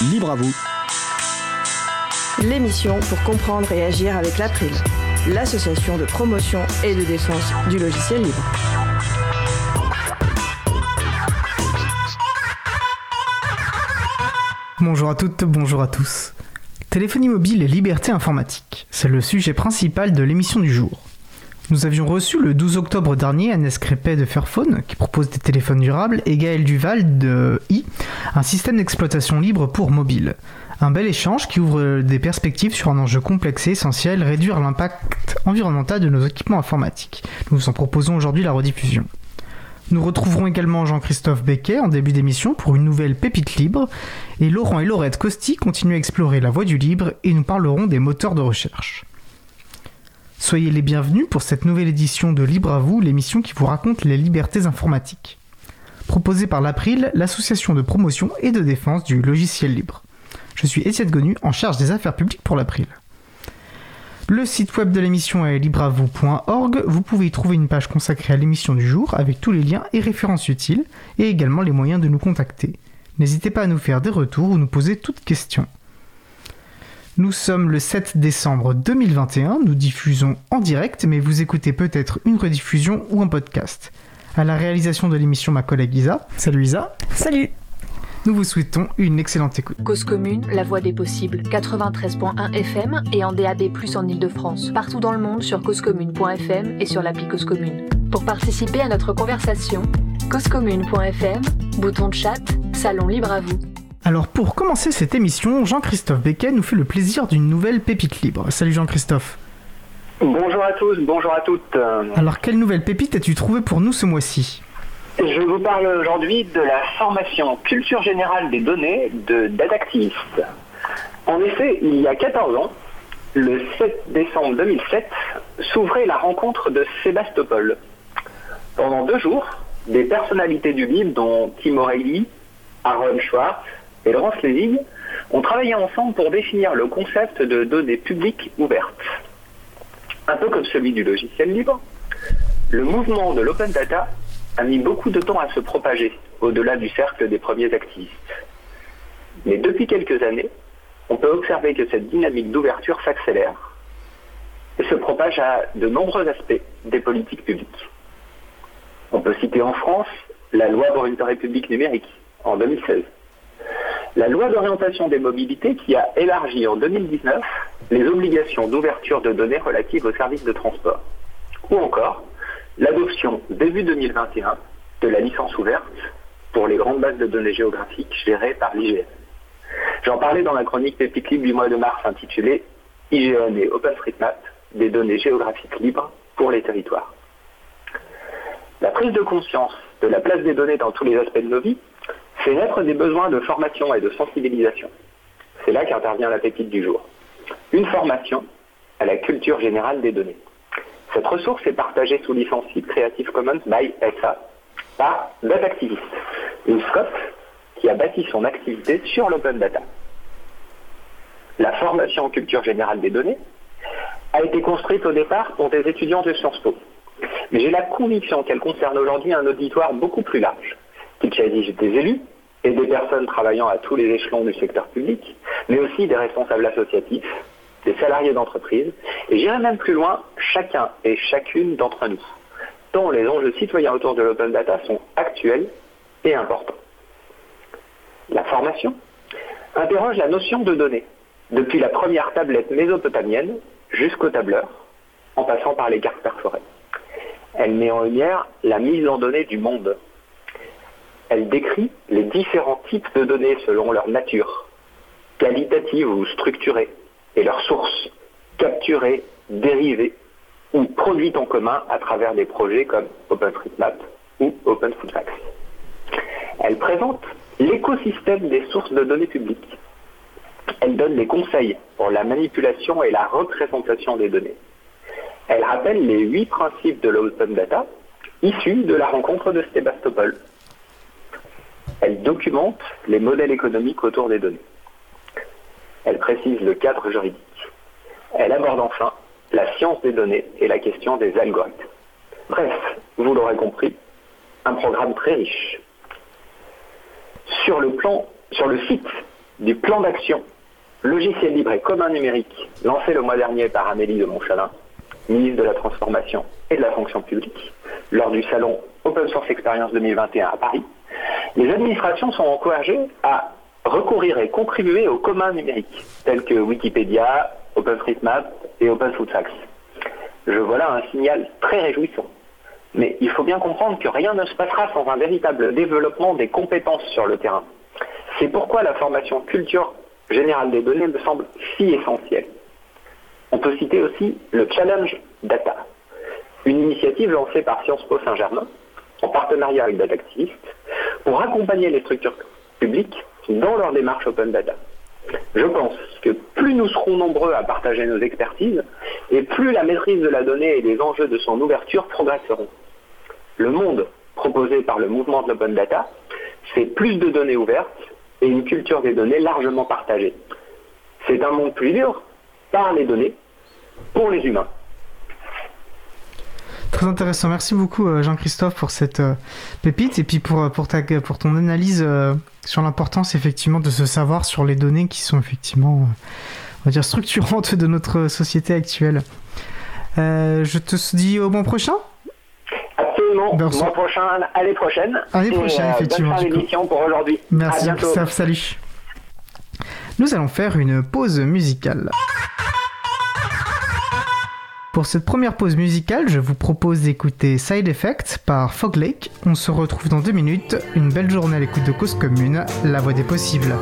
Libre à vous. L'émission pour comprendre et agir avec l'April, l'association de promotion et de défense du logiciel libre. Bonjour à toutes, bonjour à tous. Téléphonie mobile et liberté informatique, c'est le sujet principal de l'émission du jour. Nous avions reçu le 12 octobre dernier Agnès Crépet de Fairphone, qui propose des téléphones durables, et Gaël Duval de I, un système d'exploitation libre pour mobile. Un bel échange qui ouvre des perspectives sur un enjeu complexe et essentiel, réduire l'impact environnemental de nos équipements informatiques. Nous vous en proposons aujourd'hui la rediffusion. Nous retrouverons également Jean-Christophe Becquet en début d'émission pour une nouvelle pépite libre, et Laurent et Laurette Costi continuent à explorer la voie du libre et nous parlerons des moteurs de recherche. Soyez les bienvenus pour cette nouvelle édition de Libre à vous, l'émission qui vous raconte les libertés informatiques. Proposée par l'April, l'association de promotion et de défense du logiciel libre. Je suis Étienne Gonu, en charge des affaires publiques pour l'April. Le site web de l'émission est libreavou.org. Vous pouvez y trouver une page consacrée à l'émission du jour avec tous les liens et références utiles et également les moyens de nous contacter. N'hésitez pas à nous faire des retours ou nous poser toutes questions. Nous sommes le 7 décembre 2021, nous diffusons en direct, mais vous écoutez peut-être une rediffusion ou un podcast. À la réalisation de l'émission, ma collègue Isa. Salut Isa. Salut. Nous vous souhaitons une excellente écoute. Cause commune, la voix des possibles, 93.1 FM et en DAB+, en Ile-de-France. Partout dans le monde sur causecommune.fm et sur l'appli Cause Commune. Pour participer à notre conversation, causecommune.fm, bouton de chat, salon libre à vous. Alors pour commencer cette émission, Jean-Christophe Becquet nous fait le plaisir d'une nouvelle pépite libre. Salut Jean-Christophe. Bonjour à tous, bonjour à toutes. Alors quelle nouvelle pépite as-tu trouvé pour nous ce mois-ci? Je vous parle aujourd'hui de la formation culture générale des données de Datactivist. En effet, il y a 14 ans, le 7 décembre 2007, s'ouvrait la rencontre de Sébastopol. Pendant deux jours, des personnalités du livre, dont Tim O'Reilly, Aaron Schwartz, et Laurence Levig ont travaillé ensemble pour définir le concept de données publiques ouvertes. Un peu comme celui du logiciel libre, le mouvement de l'open data a mis beaucoup de temps à se propager au-delà du cercle des premiers activistes. Mais depuis quelques années, on peut observer que cette dynamique d'ouverture s'accélère et se propage à de nombreux aspects des politiques publiques. On peut citer en France la loi pour une république numérique en 2016 la loi d'orientation des mobilités qui a élargi en 2019 les obligations d'ouverture de données relatives aux services de transport. Ou encore l'adoption début 2021 de la licence ouverte pour les grandes bases de données géographiques gérées par l'IGN. J'en parlais dans la chronique Libre du mois de mars intitulée IGN et OpenStreetMap, des données géographiques libres pour les territoires. La prise de conscience de la place des données dans tous les aspects de nos vies fait naître des besoins de formation et de sensibilisation. C'est là qu'intervient la pépite du jour. Une formation à la culture générale des données. Cette ressource est partagée sous licence Creative Commons by SA par DataActivist, une scope qui a bâti son activité sur l'open data. La formation en culture générale des données a été construite au départ pour des étudiants de Sciences Po. Mais j'ai la conviction qu'elle concerne aujourd'hui un auditoire beaucoup plus large, qu'il s'agisse des élus et des personnes travaillant à tous les échelons du secteur public, mais aussi des responsables associatifs, des salariés d'entreprise, et j'irai même plus loin, chacun et chacune d'entre nous, dont les enjeux citoyens autour de l'open data sont actuels et importants. La formation interroge la notion de données, depuis la première tablette mésopotamienne jusqu'au tableur, en passant par les cartes perforées. Elle met en lumière la mise en données du monde, elle décrit les différents types de données selon leur nature, qualitative ou structurée, et leurs sources, capturées, dérivées ou produites en commun à travers des projets comme OpenStreetMap ou OpenFoodFacts. Elle présente l'écosystème des sources de données publiques. Elle donne des conseils pour la manipulation et la représentation des données. Elle rappelle les huit principes de l'open data issus de la rencontre de Sébastopol elle documente les modèles économiques autour des données. Elle précise le cadre juridique. Elle aborde enfin la science des données et la question des algorithmes. Bref, vous l'aurez compris, un programme très riche. Sur le plan, sur le site du plan d'action logiciel libre et commun numérique lancé le mois dernier par Amélie de Montchalin, ministre de la Transformation et de la Fonction publique, lors du salon Open Source Experience 2021 à Paris, les administrations sont encouragées à recourir et contribuer au commun numérique, tels que Wikipédia, OpenStreetMap et OpenFoodFacts. Je vois là un signal très réjouissant. Mais il faut bien comprendre que rien ne se passera sans un véritable développement des compétences sur le terrain. C'est pourquoi la formation culture générale des données me semble si essentielle. On peut citer aussi le Challenge Data, une initiative lancée par Sciences Po Saint-Germain en partenariat avec Datactivist pour accompagner les structures publiques dans leur démarche Open Data. Je pense que plus nous serons nombreux à partager nos expertises, et plus la maîtrise de la donnée et les enjeux de son ouverture progresseront. Le monde proposé par le mouvement de l'Open Data, c'est plus de données ouvertes et une culture des données largement partagée. C'est un monde plus dur par les données pour les humains. Très intéressant. Merci beaucoup euh, Jean-Christophe pour cette euh, pépite et puis pour, euh, pour, ta, pour ton analyse sur l'importance effectivement de se savoir sur les données qui sont effectivement, on va dire, structurantes de notre société actuelle. je te dis au mois prochain? Absolument. Ben, mois prochain, année prochaine. Année prochaine, effectivement. Bonne l'émission pour aujourd'hui. Merci. Salut. Nous allons faire une pause musicale. Pour cette première pause musicale, je vous propose d'écouter Side Effect par Fog Lake. On se retrouve dans deux minutes. Une belle journée à l'écoute de Cause Commune, la voix des possibles.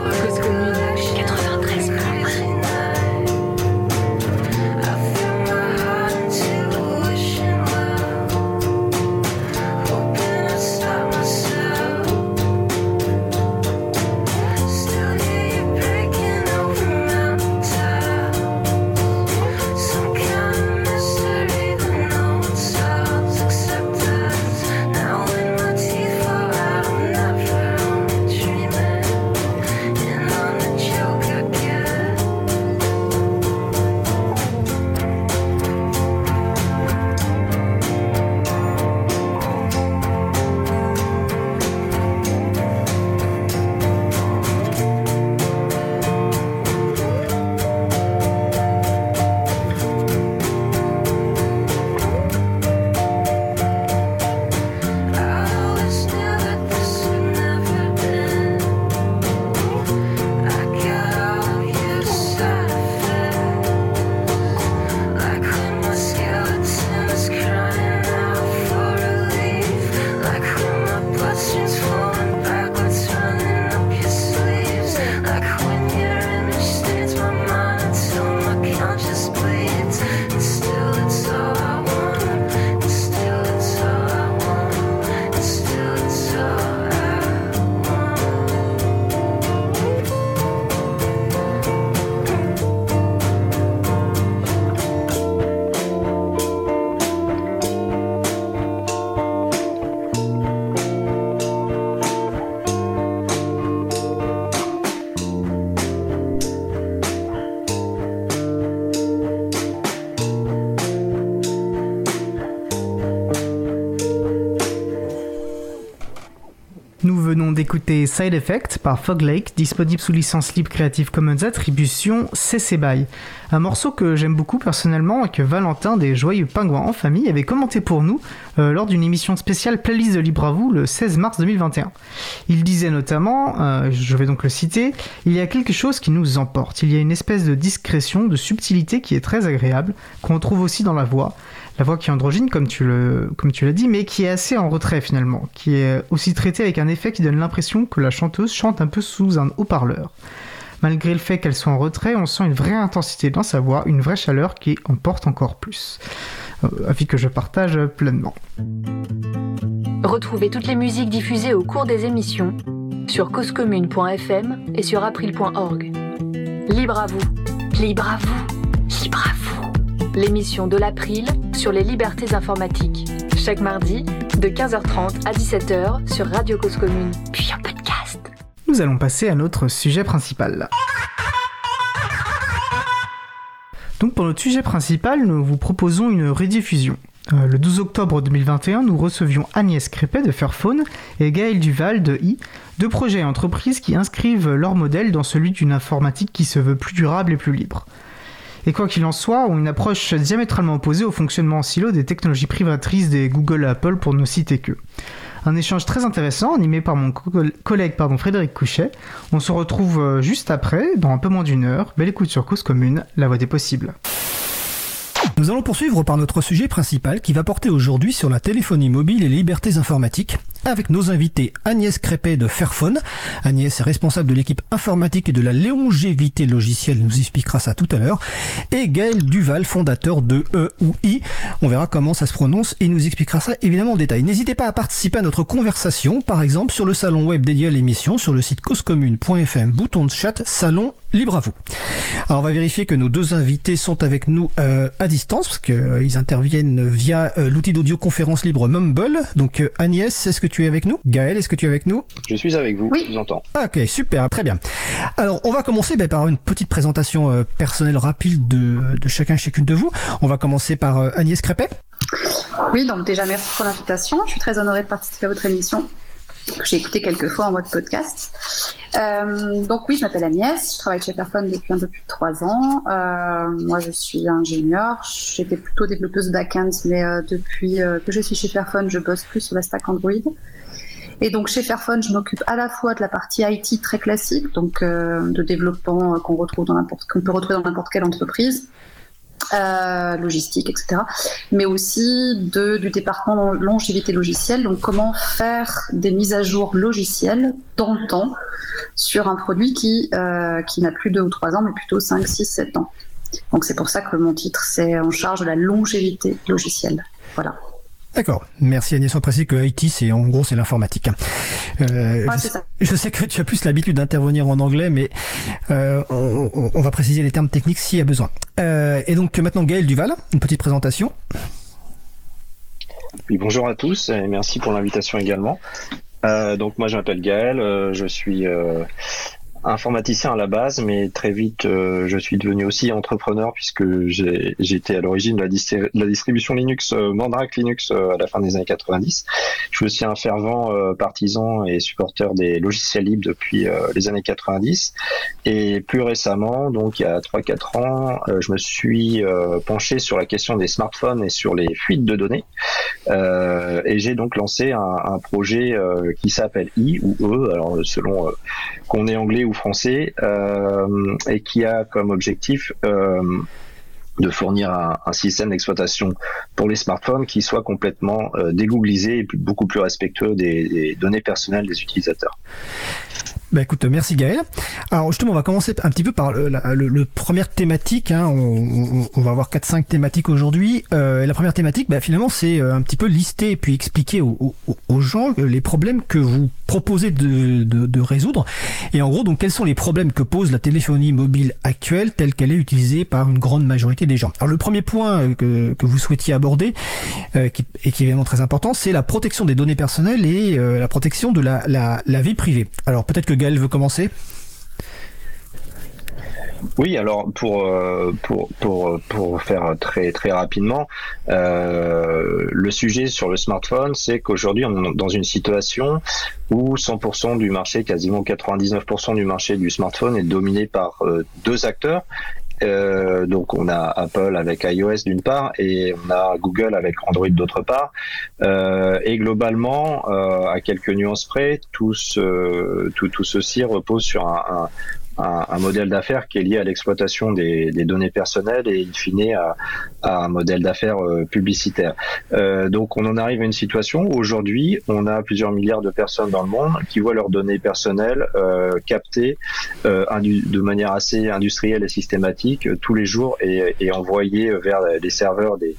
D'écouter Side Effect par Fog Lake, disponible sous licence libre Creative Commons Attribution CC BY. Un morceau que j'aime beaucoup personnellement et que Valentin des Joyeux Pingouins en famille avait commenté pour nous euh, lors d'une émission spéciale Playlist de Libre à vous le 16 mars 2021. Il disait notamment, euh, je vais donc le citer, il y a quelque chose qui nous emporte, il y a une espèce de discrétion, de subtilité qui est très agréable, qu'on trouve aussi dans la voix la voix qui est androgyne, comme tu le, comme tu l'as dit, mais qui est assez en retrait finalement, qui est aussi traitée avec un effet qui donne l'impression que la chanteuse chante un peu sous un haut-parleur. Malgré le fait qu'elle soit en retrait, on sent une vraie intensité dans sa voix, une vraie chaleur qui en porte encore plus. Euh, avis que je partage pleinement. Retrouvez toutes les musiques diffusées au cours des émissions sur causecommune.fm et sur april.org. Libre à vous, libre à vous, libre à vous l'émission de l'April sur les libertés informatiques. Chaque mardi, de 15h30 à 17h sur Radio Cause Commune, puis. Nous allons passer à notre sujet principal. Donc pour notre sujet principal, nous vous proposons une rediffusion. Euh, le 12 octobre 2021, nous recevions Agnès Crépet de Fairphone et Gaël Duval de I, deux projets et entreprises qui inscrivent leur modèle dans celui d'une informatique qui se veut plus durable et plus libre. Et quoi qu'il en soit, ont une approche diamétralement opposée au fonctionnement en silo des technologies privatrices des Google et Apple pour ne citer que. Un échange très intéressant animé par mon collègue pardon, Frédéric Couchet. On se retrouve euh, juste après, dans un peu moins d'une heure. Belle écoute sur Cause Commune, la voix des possibles. Nous allons poursuivre par notre sujet principal qui va porter aujourd'hui sur la téléphonie mobile et les libertés informatiques avec nos invités Agnès Crépet de Fairphone. Agnès est responsable de l'équipe informatique et de la longévité logicielle, nous expliquera ça tout à l'heure. Et Gaël Duval, fondateur de E ou I. On verra comment ça se prononce et nous expliquera ça évidemment en détail. N'hésitez pas à participer à notre conversation, par exemple sur le salon web dédié à l'émission, sur le site causecommune.fm, bouton de chat, salon libre à vous. Alors on va vérifier que nos deux invités sont avec nous euh, à distance, parce qu'ils euh, interviennent via euh, l'outil d'audioconférence libre Mumble. Donc Agnès, est-ce que tu es avec nous? Gaël, est-ce que tu es avec nous? Je suis avec vous, oui. je vous entends. Ok, super, très bien. Alors, on va commencer ben, par une petite présentation euh, personnelle rapide de, de chacun, chacune de vous. On va commencer par euh, Agnès Crépet. Oui, donc déjà merci pour l'invitation. Je suis très honorée de participer à votre émission que j'ai écouté quelques fois en mode podcast. Euh, donc oui, je m'appelle Agnès, je travaille chez Fairphone depuis un peu plus de trois ans. Euh, moi, je suis ingénieure, j'étais plutôt développeuse back-end, mais euh, depuis que je suis chez Fairphone, je bosse plus sur la stack Android. Et donc chez Fairphone, je m'occupe à la fois de la partie IT très classique, donc de développement qu'on retrouve dans n'importe qu'on peut retrouver dans n'importe quelle entreprise, euh, logistique, etc. Mais aussi de, du département longévité logicielle, donc comment faire des mises à jour logicielles dans le temps sur un produit qui, euh, qui n'a plus 2 ou 3 ans, mais plutôt 5, 6, 7 ans. Donc c'est pour ça que mon titre, c'est en charge de la longévité logicielle. Voilà. D'accord. Merci Agnès. On précise que IT, c'est en gros, c'est l'informatique. Euh, ouais, je, sais, je, sais, que tu as plus l'habitude d'intervenir en anglais, mais euh, on, on, va préciser les termes techniques s'il y a besoin. Euh, et donc maintenant Gaël Duval, une petite présentation. Oui, bonjour à tous et merci pour l'invitation également. Euh, donc moi je m'appelle Gaël, euh, je suis euh, informaticien à la base, mais très vite, euh, je suis devenu aussi entrepreneur puisque j'étais à l'origine de, la, distribution Linux, euh, Mandrake Linux euh, à la fin des années 90. Je suis aussi un fervent euh, partisan et supporter des logiciels libres depuis les années 90. Et plus récemment, donc il y a 3-4 ans, je me suis penché sur la question des smartphones et sur les fuites de données. et j'ai donc lancé un, projet qui s'appelle I ou E, alors selon qu'on est anglais ou français euh, et qui a comme objectif euh, de fournir un, système d'exploitation pour les smartphones qui soit complètement euh, et beaucoup plus respectueux des données personnelles des utilisateurs. Bah écoute, merci Gaël. Alors justement, on va commencer un petit peu par le, la, le, première thématique. Hein. On, on, va avoir 4-5 thématiques aujourd'hui. Euh, la première thématique, bah, finalement, c'est euh, un petit peu lister et puis expliquer aux, aux, gens les problèmes que vous proposez de, de, de, résoudre. Et en gros, donc, quels sont les problèmes que pose la téléphonie mobile actuelle telle qu'elle est utilisée par une grande majorité des gens? Alors le premier point euh, que, que vous souhaitiez aborder, euh, qui, et qui est évidemment très important, c'est la protection des données personnelles et euh, la protection de la, la, la vie privée. Alors peut-être que Gaël veut commencer? Oui, alors pour euh, faire très très rapidement, euh, le sujet sur le smartphone, c'est qu'aujourd'hui on est dans une situation où 100% du marché, quasiment 99% du marché du smartphone est dominé par euh, deux acteurs. Euh, donc on a Apple avec iOS d'une part et on a Google avec Android d'autre part. Euh, et globalement, euh, à quelques nuances près, tout, ce, tout, tout ceci repose sur un, un un, modèle d'affaires qui est lié à l'exploitation des, des, données personnelles et in fine à, à un modèle d'affaires euh, publicitaire. Euh, donc on en arrive à une situation où aujourd'hui on a plusieurs milliards de personnes dans le monde qui voient leurs données personnelles euh, captées euh, de manière assez industrielle et systématique tous les jours et, et envoyées vers les serveurs des,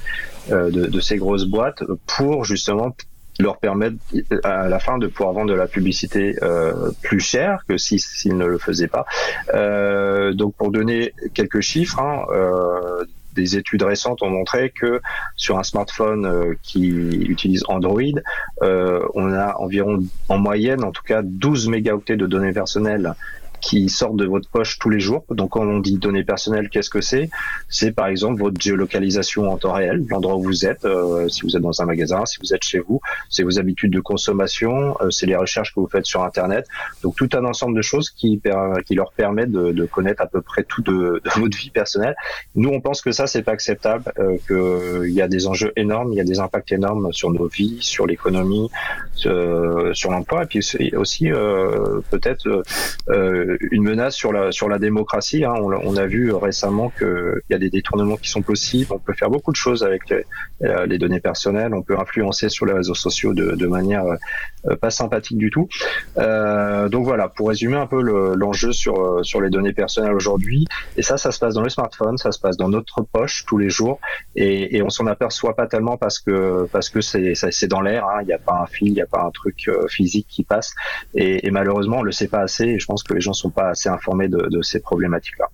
de, de ces grosses boîtes pour justement leur permettre à la fin de pouvoir vendre de la publicité euh, plus chère que s'ils si, ne le faisaient pas. Euh, donc pour donner quelques chiffres, hein, euh, des études récentes ont montré que sur un smartphone euh, qui utilise Android, euh, on a environ en moyenne en tout cas 12 mégaoctets de données personnelles qui sortent de votre poche tous les jours. Donc quand on dit données personnelles, qu'est-ce que c'est? C'est par exemple votre géolocalisation en temps réel, l'endroit où vous êtes, euh, si vous êtes dans un magasin, si vous êtes chez vous, c'est vos habitudes de consommation, euh, c'est les recherches que vous faites sur Internet. Donc tout un ensemble de choses qui, qui leur permettent de, de, connaître à peu près tout de, de, votre vie personnelle. Nous, on pense que ça, c'est pas acceptable, euh, qu'il y a des enjeux énormes, il y a des impacts énormes sur nos vies, sur l'économie, euh, sur l'emploi, et puis aussi euh, peut-être euh, une menace sur la sur la démocratie. Hein. On, a vu récemment qu'il y a des détournements qui sont possibles. On peut faire beaucoup de choses avec les, données personnelles. On peut influencer sur les réseaux sociaux de, manière pas sympathique du tout. donc voilà, pour résumer un peu l'enjeu sur sur les données personnelles aujourd'hui. Et ça, ça se passe dans le smartphone, ça se passe dans notre poche tous les jours, et, on s'en aperçoit pas tellement parce que parce que c'est c'est dans l'air. Hein. Il n'y a pas un fil, il n'y a pas un truc physique qui passe. Et, et malheureusement, on le sait pas assez. Et je pense que les gens sont pas assez informés de, ces problématiques-là.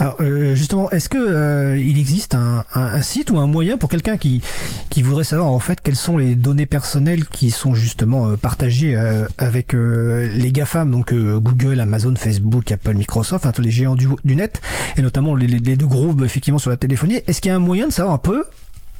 Alors euh, justement, est-ce que euh, il existe un, site ou un moyen pour quelqu'un qui qui voudrait savoir en fait quelles sont les données personnelles qui sont justement euh, partagées avec les GAFAM, donc Google, Amazon, Facebook, Apple, Microsoft, tous les géants du, net, et notamment les, les deux groupes effectivement sur la téléphonie? Est-ce qu'il y a un moyen de savoir un peu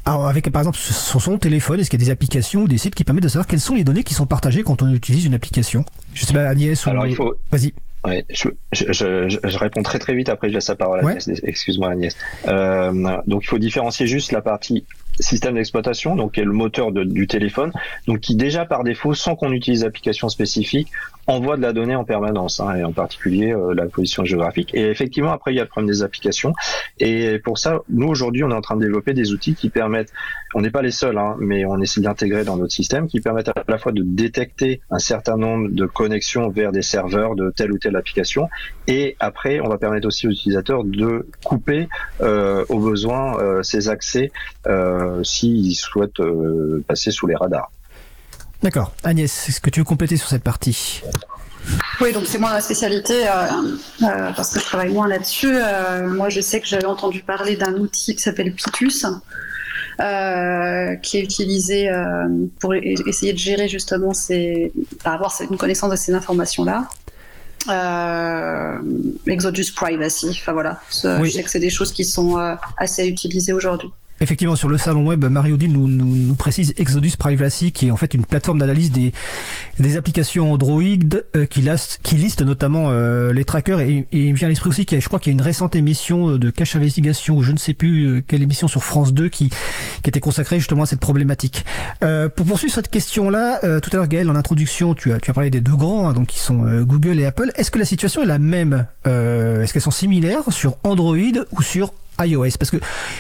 alors avec par exemple sur son téléphone, est-ce qu'il y a des applications ou des sites qui permettent de savoir quelles sont les données qui sont partagées quand on utilise une application? Je sais pas Agnès Alors il faut. Vas-y. Ouais, je, je, je, je, réponds très très vite après je laisse la parole à Agnès. Excuse-moi Agnès. Euh, donc il faut différencier juste la partie système d'exploitation, donc qui est le moteur du téléphone, donc qui déjà par défaut, sans qu'on utilise d'application spécifique, envoie de la donnée en permanence, hein, et en particulier euh, la position géographique. Et effectivement, après, il y a le problème des applications. Et pour ça, nous, aujourd'hui, on est en train de développer des outils qui permettent, on n'est pas les seuls, hein, mais on essaie d'intégrer dans notre système, qui permettent à la fois de détecter un certain nombre de connexions vers des serveurs de telle ou telle application. Et après, on va permettre aussi aux utilisateurs de couper euh, au besoin euh, ces accès euh, s'ils souhaitent euh, passer sous les radars. D'accord. Agnès, est-ce que tu veux compléter sur cette partie? Oui, donc c'est moi la spécialité euh, euh, parce que je travaille moins là-dessus. Euh, moi, je sais que j'avais entendu parler d'un outil qui s'appelle Pitus, qui est utilisé pour essayer de gérer justement ces, avoir une connaissance de ces informations-là. Exodus Privacy, enfin voilà. Je sais que c'est des choses qui sont assez utilisées aujourd'hui. Effectivement, sur le salon web, Mario Deal nous, nous, nous, précise Exodus Privacy, qui est en fait une plateforme d'analyse des, des applications Android euh, qui, liste, qui liste notamment euh, les trackers. Et, et, il me vient à l'esprit aussi qu'il je crois qu'il y a une récente émission de Cache Investigation, ou je ne sais plus euh, quelle émission sur France 2 qui, qui était consacrée justement à cette problématique. pour poursuivre cette question-là, tout à l'heure Gaël, en introduction, tu as, tu as parlé des deux grands, hein, donc qui sont Google et Apple. Est-ce que la situation est la même Est-ce qu'elles sont similaires sur Android ou sur iOS Parce que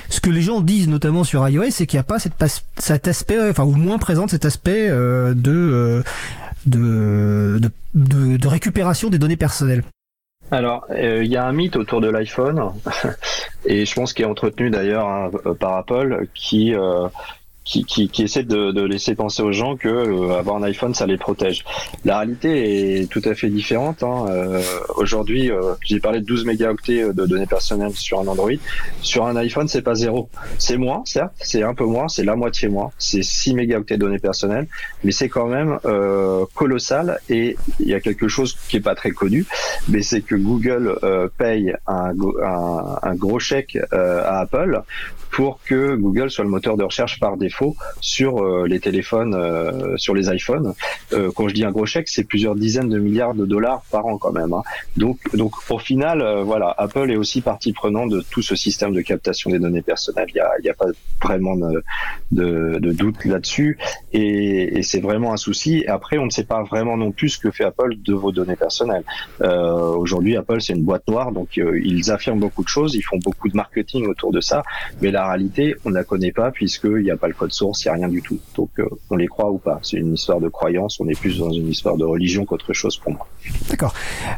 ce que les gens disent notamment sur iOS, c'est qu'il n'y a pas cet aspect, enfin ou moins présente cet aspect euh, euh, de, de, de, récupération des données personnelles. Alors, euh, il y a un mythe autour de l'iPhone, et je pense qu'il est entretenu d'ailleurs hein, par Apple, qui qui, qui, qui, essaie de, de, laisser penser aux gens que euh, avoir un iPhone ça les protège. La réalité est tout à fait différente. Hein. Euh, Aujourd'hui, euh, j'ai parlé de 12 mégaoctets de données personnelles sur un Android. Sur un iPhone, c'est pas zéro. C'est moins, certes, c'est un peu moins, c'est la moitié moins. C'est 6 mégaoctets de données personnelles, mais c'est quand même euh, colossal. Et il y a quelque chose qui est pas très connu, mais c'est que Google paye un, un, un, gros chèque à Apple pour que Google soit le moteur de recherche par défaut sur euh, les téléphones, euh, sur les iPhones. Euh, quand je dis un gros chèque, c'est plusieurs dizaines de milliards de dollars par an quand même. Hein. Donc, donc au final, voilà, Apple est aussi partie prenante de tout ce système de captation des données personnelles. Il n'y a, y a, pas vraiment de, de, de doute là-dessus, et, et c'est vraiment un souci. Après, on ne sait pas vraiment non plus ce que fait Apple de vos données personnelles. Aujourd'hui, Apple c'est une boîte noire, donc ils affirment beaucoup de choses, ils font beaucoup de marketing autour de ça, mais la réalité, on ne la connaît pas puisqu'il n'y a pas le code source, il n'y a rien du tout. Donc euh, on les croit ou pas. C'est une histoire de croyance, on est plus dans une histoire de religion qu'autre chose pour moi. D'accord.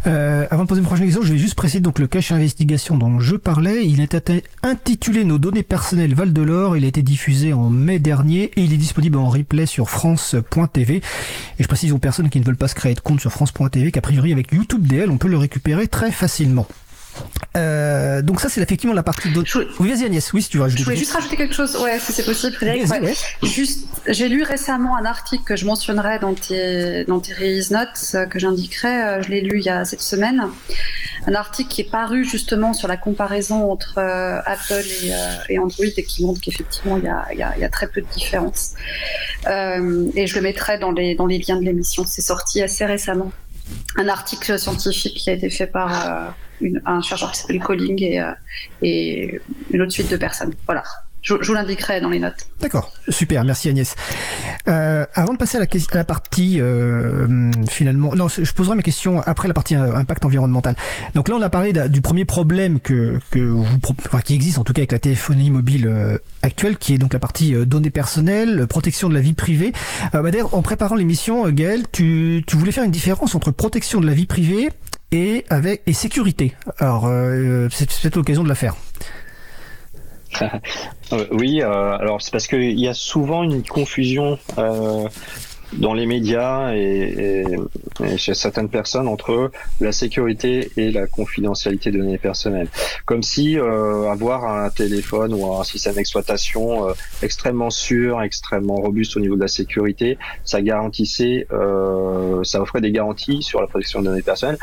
Euh, avant de poser une prochaine question, je vais juste préciser donc le cache investigation dont je parlais. Il est intitulé Nos données personnelles Val de l'Or. Il a été diffusé en mai dernier et il est disponible en replay sur France.tv. Et je précise aux personnes qui ne veulent pas se créer de compte sur France.tv qu'a priori avec YouTube DL, on peut le récupérer très facilement. Euh, donc ça, c'est effectivement la partie. Je... Oui, vas-y Agnès. Oui, si tu veux Je voulais juste rajouter quelque chose. Ouais, si c'est possible, Frédéric. Vas-y, ouais. Juste, j'ai lu récemment un article que je mentionnerai dans tes dans tes release notes euh, que j'indiquerai. Euh, Je l'ai lu il y a cette semaine. Un article qui est paru justement sur la comparaison entre euh, Apple et, euh, et Android et qui montre qu'effectivement il y a, y, a, y a très peu de différence. Et je le mettrai dans les dans les liens de l'émission. C'est sorti assez récemment. Un article scientifique qui a été fait par un chercheur qui s'appelle Colling et, euh, et une autre suite de personnes. Voilà. Je, vous l'indiquerai dans les notes. D'accord, super, merci Agnès. Euh, avant de passer à la, partie euh, finalement, non, je poserai mes questions après la partie impact environnemental. Donc là, on a parlé du premier problème que, que qui existe en tout cas avec la téléphonie mobile actuelle, qui est donc la partie données personnelles, protection de la vie privée. Bah, D'ailleurs, en préparant l'émission, Gaël, tu, tu voulais faire une différence entre protection de la vie privée et avec et sécurité. Alors, euh, c'est peut-être l'occasion de la faire. Euh, oui, euh, alors c'est parce qu'il y a souvent une confusion dans les médias et, chez certaines personnes entre la sécurité et la confidentialité de données personnelles. Comme si euh, avoir un téléphone ou un système d'exploitation euh, extrêmement sûr, extrêmement robuste au niveau de la sécurité, ça garantissait, euh, ça offrait des garanties sur la protection de données personnelles.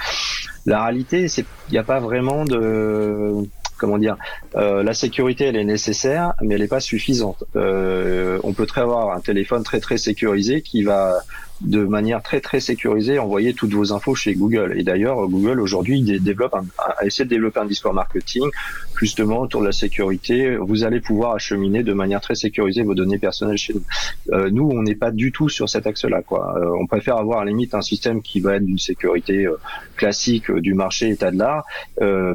La réalité, c'est il n'y a pas vraiment de comment dire, euh, la sécurité elle est nécessaire, mais elle n'est pas suffisante. Euh, on peut très avoir un téléphone très très sécurisé qui va uh, de manière très très sécurisée envoyer toutes vos infos chez Google. Et d'ailleurs, Google aujourd'hui développe un, a essayé de développer un discours marketing justement autour de la sécurité. Vous allez pouvoir acheminer de manière très sécurisée vos données personnelles chez nous. Euh, nous, on n'est pas du tout sur cet axe-là. Quoi. Euh, on préfère avoir à la limite un système qui va être d'une sécurité euh, classique du marché état de l'art.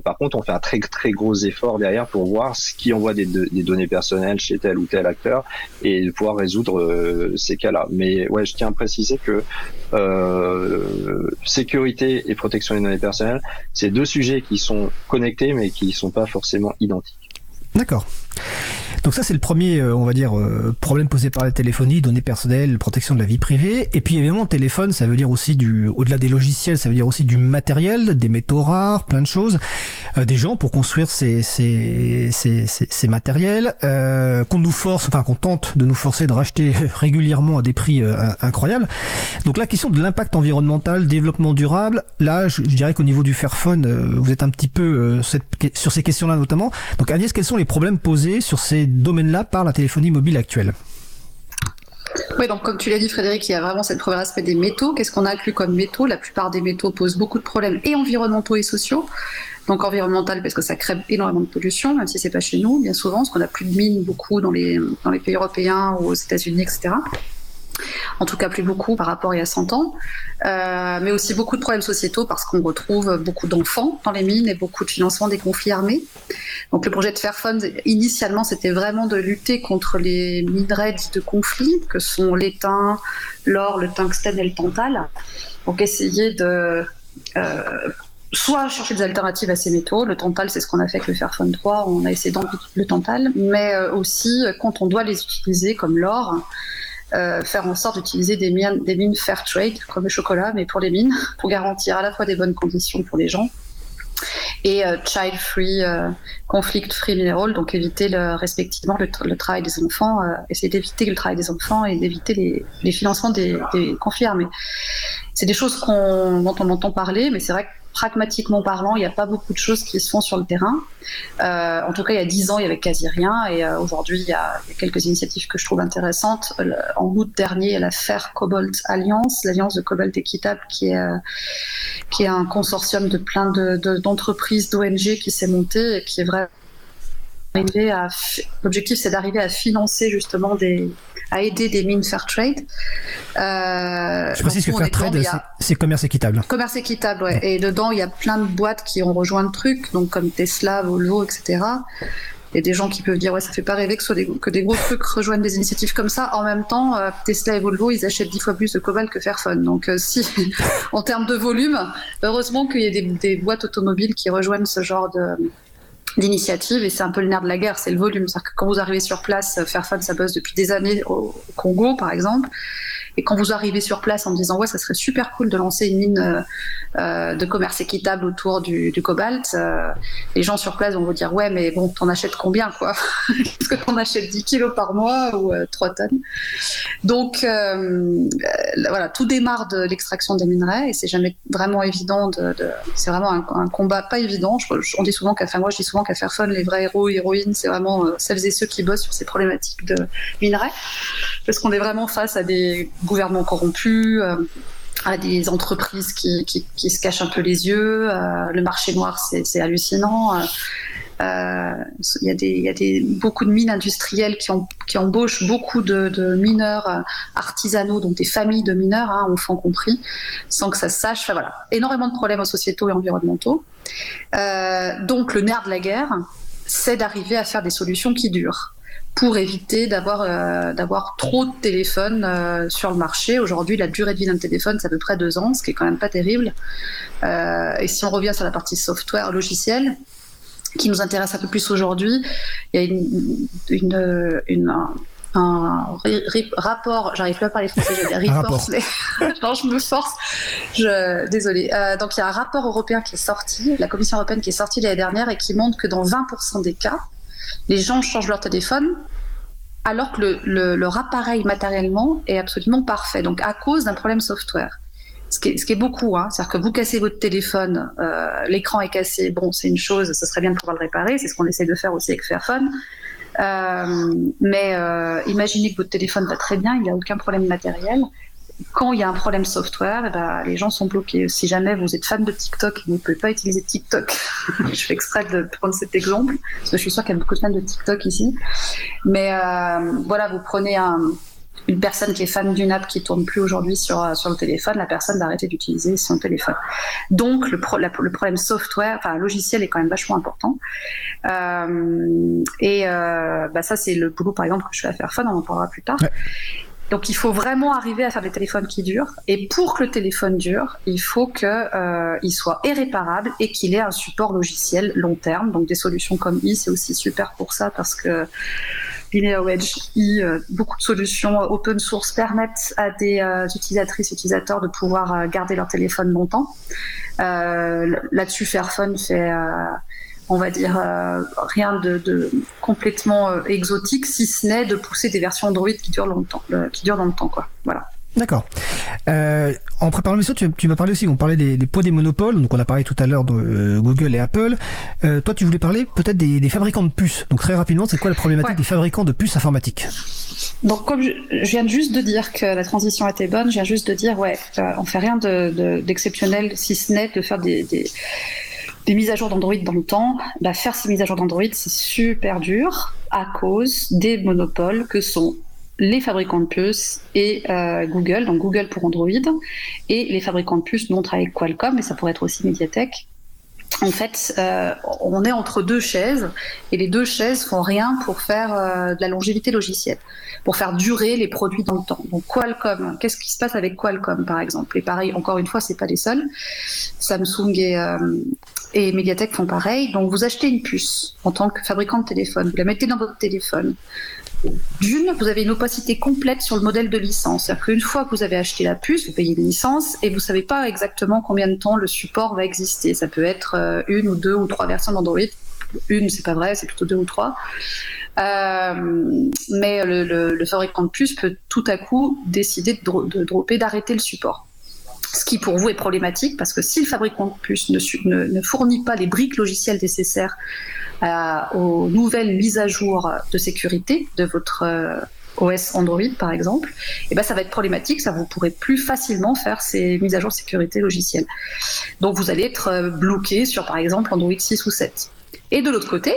par contre, on fait un très très gros effort derrière pour voir ce qui envoie des, des données personnelles chez tel ou tel acteur et pouvoir résoudre ces cas-là. Mais ouais, je tiens à préciser que euh, sécurité et protection des données personnelles, c'est deux sujets qui sont connectés mais qui ne sont pas forcément identiques. D'accord. Donc ça c'est le premier, euh, on va dire, euh, problème posé par la téléphonie, données personnelles, protection de la vie privée. Et puis évidemment, téléphone, ça veut dire aussi du, au-delà des logiciels, ça veut dire aussi du matériel, des métaux rares, plein de choses, euh, des gens pour construire ces ces ces, ces, matériels, euh, qu'on nous force, enfin qu'on tente de nous forcer de racheter régulièrement à des prix euh, incroyables. Donc la question de l'impact environnemental, développement durable, là, je, je dirais qu'au niveau du Fairphone, euh, vous êtes un petit peu cette, sur ces questions-là notamment. Donc Agnès, quels sont les problèmes posés sur ces domaine-là par la téléphonie mobile actuelle. Oui, donc comme tu l'as dit Frédéric, il y a vraiment cette premier aspect des métaux. Qu'est-ce qu'on inclut comme métaux? La plupart des métaux posent beaucoup de problèmes et environnementaux et sociaux. Donc environnemental parce que ça crée énormément de pollution, même si c'est pas chez nous, bien souvent, parce qu'on a plus de mines beaucoup dans les, dans les pays européens ou aux États-Unis, etc en tout cas plus beaucoup par rapport à il y a 100 ans, euh, mais aussi beaucoup de problèmes sociétaux parce qu'on retrouve beaucoup d'enfants dans les mines et beaucoup de financement des conflits armés. Donc le projet de Fairphone, initialement, c'était vraiment de lutter contre les minerais de conflit, que sont l'étain, l'or, le tungstène et le tantal. Donc essayer de... Euh, soit chercher des alternatives à ces métaux. Le tantal, c'est ce qu'on a fait avec le Fairphone 3, on a essayé d'enlever le tantal, mais aussi quand on doit les utiliser comme l'or, euh, faire en sorte d'utiliser des mines, fair trade, comme le chocolat, mais pour les mines, pour garantir à la fois des bonnes conditions pour les gens et euh, child free, euh, conflict free mineral, donc éviter respectivement le, travail des enfants, euh, essayer d'éviter le travail des enfants et d'éviter les, financements des, des conflits armés. C'est des choses dont on entend parler, mais c'est vrai que pragmatiquement parlant, il n'y a pas beaucoup de choses qui se font sur le terrain. Euh, en tout cas, il y a dix ans, il y avait quasi rien. Et euh, aujourd'hui, il, y a quelques initiatives que je trouve intéressantes. Le, en août dernier, il y a la Fair Cobalt Alliance, l'alliance de cobalt équitable, qui est, euh, qui est un consortium de plein d'entreprises, de, d'ONG qui s'est monté et qui est à l'objectif c'est d'arriver à financer justement des à aider des mines fair trade. Euh, Je précise que fair trade, c'est commerce équitable. Commerce équitable, ouais. ouais. Et dedans, il y a plein de boîtes qui ont rejoint le truc, donc comme Tesla, Volvo, etc. Il y a des gens qui peuvent dire ouais ça fait pas rêver que, soit des, que des gros trucs rejoignent des initiatives comme ça. En même temps, euh, Tesla et Volvo ils achètent dix fois plus de cobalt que Fairphone. Donc euh, si en termes de volume, heureusement qu'il y a des, des, boîtes automobiles qui rejoignent ce genre de d'initiative et c'est un peu le nerf de la guerre, c'est le volume. C'est-à-dire que quand vous arrivez sur place, Fairphone ça bosse depuis des années au Congo par exemple Et quand vous arrivez sur place en me disant ouais, ça serait super cool de lancer une mine de commerce équitable autour du, cobalt, les gens sur place vont vous dire ouais, mais bon, t'en achètes combien quoi? Est-ce que t'en achètes 10 kilos par mois ou 3 tonnes Donc voilà, tout démarre de l'extraction des minerais et c'est jamais vraiment évident. De, c'est vraiment un, combat pas évident. on dit souvent qu'à moi je dis souvent qu'à faire fun, les vrais héros héroïnes, c'est vraiment celles et ceux qui bossent sur ces problématiques de minerais, parce qu'on est vraiment face à des gouvernements corrompus. Euh, à des entreprises qui, qui, se cachent un peu les yeux. Euh, le marché noir, c'est hallucinant. Euh, il y a, des, y a des, beaucoup de mines industrielles qui, ont, qui embauchent beaucoup de, mineurs artisanaux, donc des familles de mineurs, hein, enfants compris, sans que ça se sache. Enfin, voilà, énormément de problèmes sociétaux et environnementaux. donc le nerf de la guerre, c'est d'arriver à faire des solutions qui durent pour éviter d'avoir euh, d'avoir trop de téléphones euh, sur le marché. Aujourd'hui, la durée de vie d'un téléphone, c'est à peu près deux ans, ce qui est quand même pas terrible. Euh, et si on revient sur la partie software, logiciel, qui nous intéresse un peu plus aujourd'hui, il y a une, une, une un rapport, j'arrive plus à parler français, je vais non, je me force, je, désolé. Euh, donc il y a un rapport européen qui est sorti, la Commission européenne qui est sortie l'année dernière et qui montre que dans 20% des cas, les gens changent leur téléphone alors que le, leur appareil matériellement est absolument parfait, donc à cause d'un problème software. Ce qui, est, ce qui est, beaucoup, hein. c'est-à-dire que vous cassez votre téléphone, euh, l'écran est cassé, bon, c'est une chose, ce serait bien de pouvoir le réparer, c'est ce qu'on essaie de faire aussi avec Fairphone. Euh, mais euh, imaginez que votre téléphone va très bien, il n'y a aucun problème matériel. Quand il y a un problème software, eh ben, les gens sont bloqués. Si jamais vous êtes fan de TikTok et vous ne pouvez pas utiliser TikTok, je fais exprès de prendre cet exemple, parce que je suis sûre qu'il y a beaucoup de fans de TikTok ici. Mais euh, voilà, vous prenez un, une personne qui est fan d'une app qui tourne plus aujourd'hui sur, euh, sur le téléphone, la personne va arrêter d'utiliser son téléphone. Donc le, problème software, enfin logiciel est quand même vachement important. Euh, et bah, ça c'est le boulot par exemple que je fais à Fairphone, on en parlera plus tard. Donc il faut vraiment arriver à faire des téléphones qui durent. Et pour que le téléphone dure, il faut qu'il euh, soit irréparable et qu'il ait un support logiciel long terme. Donc des solutions comme i, c'est aussi super pour ça parce que Edge, euh, beaucoup de solutions open source permettent à des euh, utilisatrices, utilisateurs de pouvoir euh, garder leur téléphone longtemps. Là-dessus, Fairphone fait, on va dire, rien de, complètement exotique, si ce n'est de pousser des versions Android qui durent longtemps, qui durent dans le temps, quoi. Voilà. D'accord. Euh, en préparant l'émission, tu, tu m'as parlé aussi, on parlait des, des, poids des monopoles, donc on a parlé tout à l'heure de euh, Google et Apple. Euh, toi, tu voulais parler peut-être des, des, fabricants de puces. Donc très rapidement, c'est quoi la problématique des fabricants de puces informatiques? Donc comme je, viens juste de dire que la transition était bonne, je viens juste de dire, ouais, euh, on fait rien d'exceptionnel, de, si ce n'est de faire des, des des mises à jour d'Android dans le temps, bah, faire ces mises à jour d'Android, c'est super dur à cause des monopoles que sont les fabricants de puces et euh, Google, donc Google pour Android, et les fabricants de puces, nous on avec Qualcomm, mais ça pourrait être aussi Mediatek. En fait, euh, on est entre deux chaises et les deux chaises font rien pour faire euh, de la longévité logicielle, pour faire durer les produits dans le temps. Donc Qualcomm, qu'est-ce qui se passe avec Qualcomm par exemple? Et pareil, encore une fois, c'est pas les seuls. Samsung et, et Mediatek font pareil. Donc vous achetez une puce en tant que fabricant de téléphone, vous la mettez dans votre téléphone. D'une, vous avez une opacité complète sur le modèle de licence. C'est-à-dire qu'une fois que vous avez acheté la puce, vous payez une licence et vous ne savez pas exactement combien de temps le support va exister. Ça peut être euh, une ou deux ou trois versions d'Android. Une, c'est pas vrai, c'est plutôt deux ou trois. Euh, mais le, fabricant de puce peut tout à coup décider de, de dropper, d'arrêter le support ce qui pour vous est problématique parce que si le fabricant de puce ne, ne, fournit pas les briques logicielles nécessaires euh, aux nouvelles mises à jour de sécurité de votre euh, OS Android par exemple, et eh ben ça va être problématique, ça vous pourrez plus facilement faire ces mises à jour de sécurité logicielle. Donc vous allez être euh, bloqué sur par exemple Android 6 ou 7. Et de l'autre côté,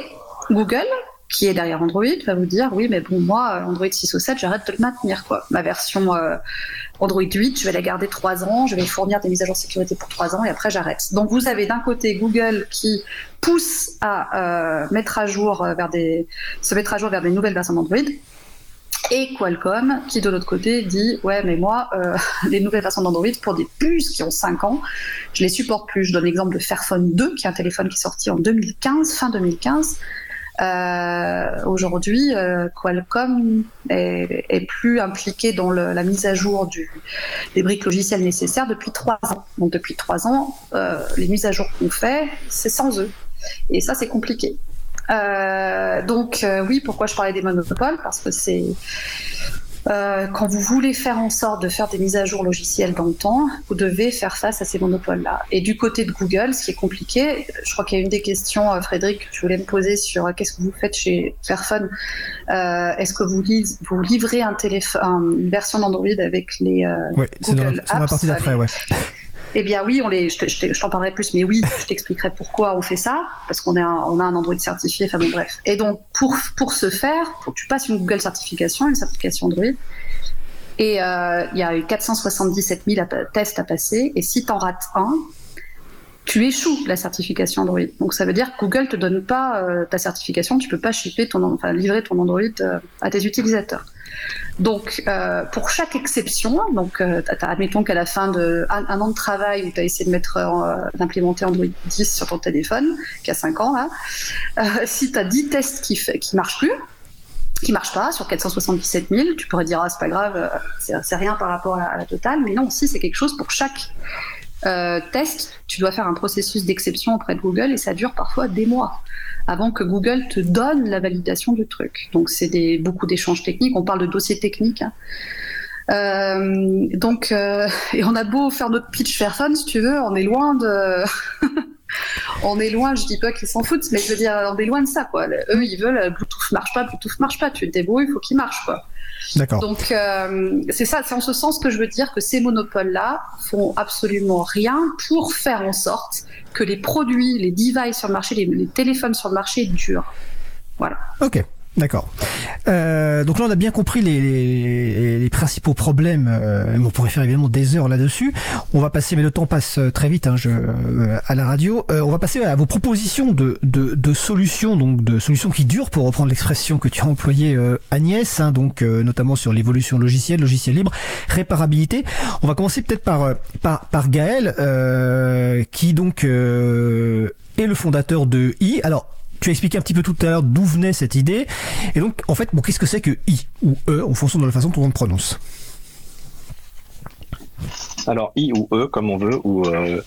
Google qui est derrière Android va vous dire oui mais bon moi Android 6 ou 7 j'arrête de le maintenir quoi. Ma version euh, Android 8 je vais la garder 3 ans je vais fournir des mises à jour de sécurité pour 3 ans et après j'arrête. Donc vous avez d'un côté Google qui pousse à euh, mettre à jour euh, vers des se mettre à jour vers des nouvelles versions d'Android et Qualcomm qui de l'autre côté dit ouais mais moi les nouvelles versions d'Android pour des puces qui ont 5 ans je les supporte plus. Je donne l'exemple de Fairphone 2 qui est un téléphone qui est sorti en 2015 fin 2015 Euh, Aujourd'hui, euh, Qualcomm est, plus impliqué dans la mise à jour des briques logicielles nécessaires depuis trois ans. Donc depuis trois ans, euh, les mises à jour qu'on fait, c'est sans eux. Et ça, c'est compliqué. Donc oui, pourquoi je parlais des monopoles? Parce que c'est euh, quand vous voulez faire en sorte de faire des mises à jour logicielles dans le temps, vous devez faire face à ces monopoles-là. Et du côté de Google, ce qui est compliqué, je crois qu'il y a une des questions, euh, Frédéric, que je voulais me poser sur euh, qu'est-ce que vous faites chez Fairphone. Euh, Est-ce que vous, vous, livrez un téléphone, une version d'Android avec les euh, ouais, Google Apps la partie d'après, ouais. Eh bien oui, on les, je t'en parlerai plus, mais oui, je t'expliquerai pourquoi on fait ça, parce qu'on on a un Android certifié, enfin bon bref. Et donc pour, pour ce faire, tu passes une Google certification, une certification Android, et euh, il y a eu 477 000 tests à passer, et si tu en rates un, tu échoues la certification Android. Donc ça veut dire que Google te donne pas euh, ta certification, tu peux pas shipper ton, enfin, livrer ton Android euh, à tes utilisateurs. Donc, euh, pour chaque exception, donc, euh, admettons qu'à la fin d'un un an de travail où tu as essayé de mettre, euh, d'implémenter Android 10 sur ton téléphone, qui a 5 ans, si tu as 10 tests qui, qui marchent plus, qui marchent pas sur 477 000, tu pourrais dire, ah, c'est pas grave, c'est rien par rapport à la, à la totale, mais non, si, c'est quelque chose pour chaque euh, test, tu dois faire un processus d'exception auprès de Google et ça dure parfois des mois avant que Google te donne la validation du truc. Donc c'est beaucoup d'échanges techniques, on parle de dossiers techniques. Hein. Euh, donc, euh, et on a beau faire notre pitch Fairphone, si tu veux, on est loin de. on est loin, je dis pas qu'ils s'en foutent, mais je veux dire, on est loin de ça, quoi. Eux, ils veulent Bluetooth marche pas, Bluetooth marche pas, tu te débrouilles, il faut qu'il marche, quoi. D'accord. Donc euh, c'est ça, c'est en ce sens que je veux dire que ces monopoles-là font absolument rien pour faire en sorte que les produits, les devices sur le marché, les, les téléphones sur le marché durent. Voilà. Ok. D'accord. Euh, donc là, on a bien compris les, principaux problèmes. Euh, on pourrait faire évidemment des heures là-dessus. On va passer, mais le temps passe très vite hein, euh, à la radio. Euh, on va passer à vos propositions de, solutions, donc de solutions qui durent, pour reprendre l'expression que tu as employée, euh, Agnès, hein, donc notamment sur l'évolution logicielle, logiciel libre, réparabilité. On va commencer peut-être par, par, par Gaël, qui donc est le fondateur de I. Alors tu as expliqué un petit peu tout à l'heure d'où venait cette idée. Et donc, en fait, bon, qu'est-ce que c'est que I ou E en fonction de la façon dont on le prononce? Alors I ou E comme on veut ou euh,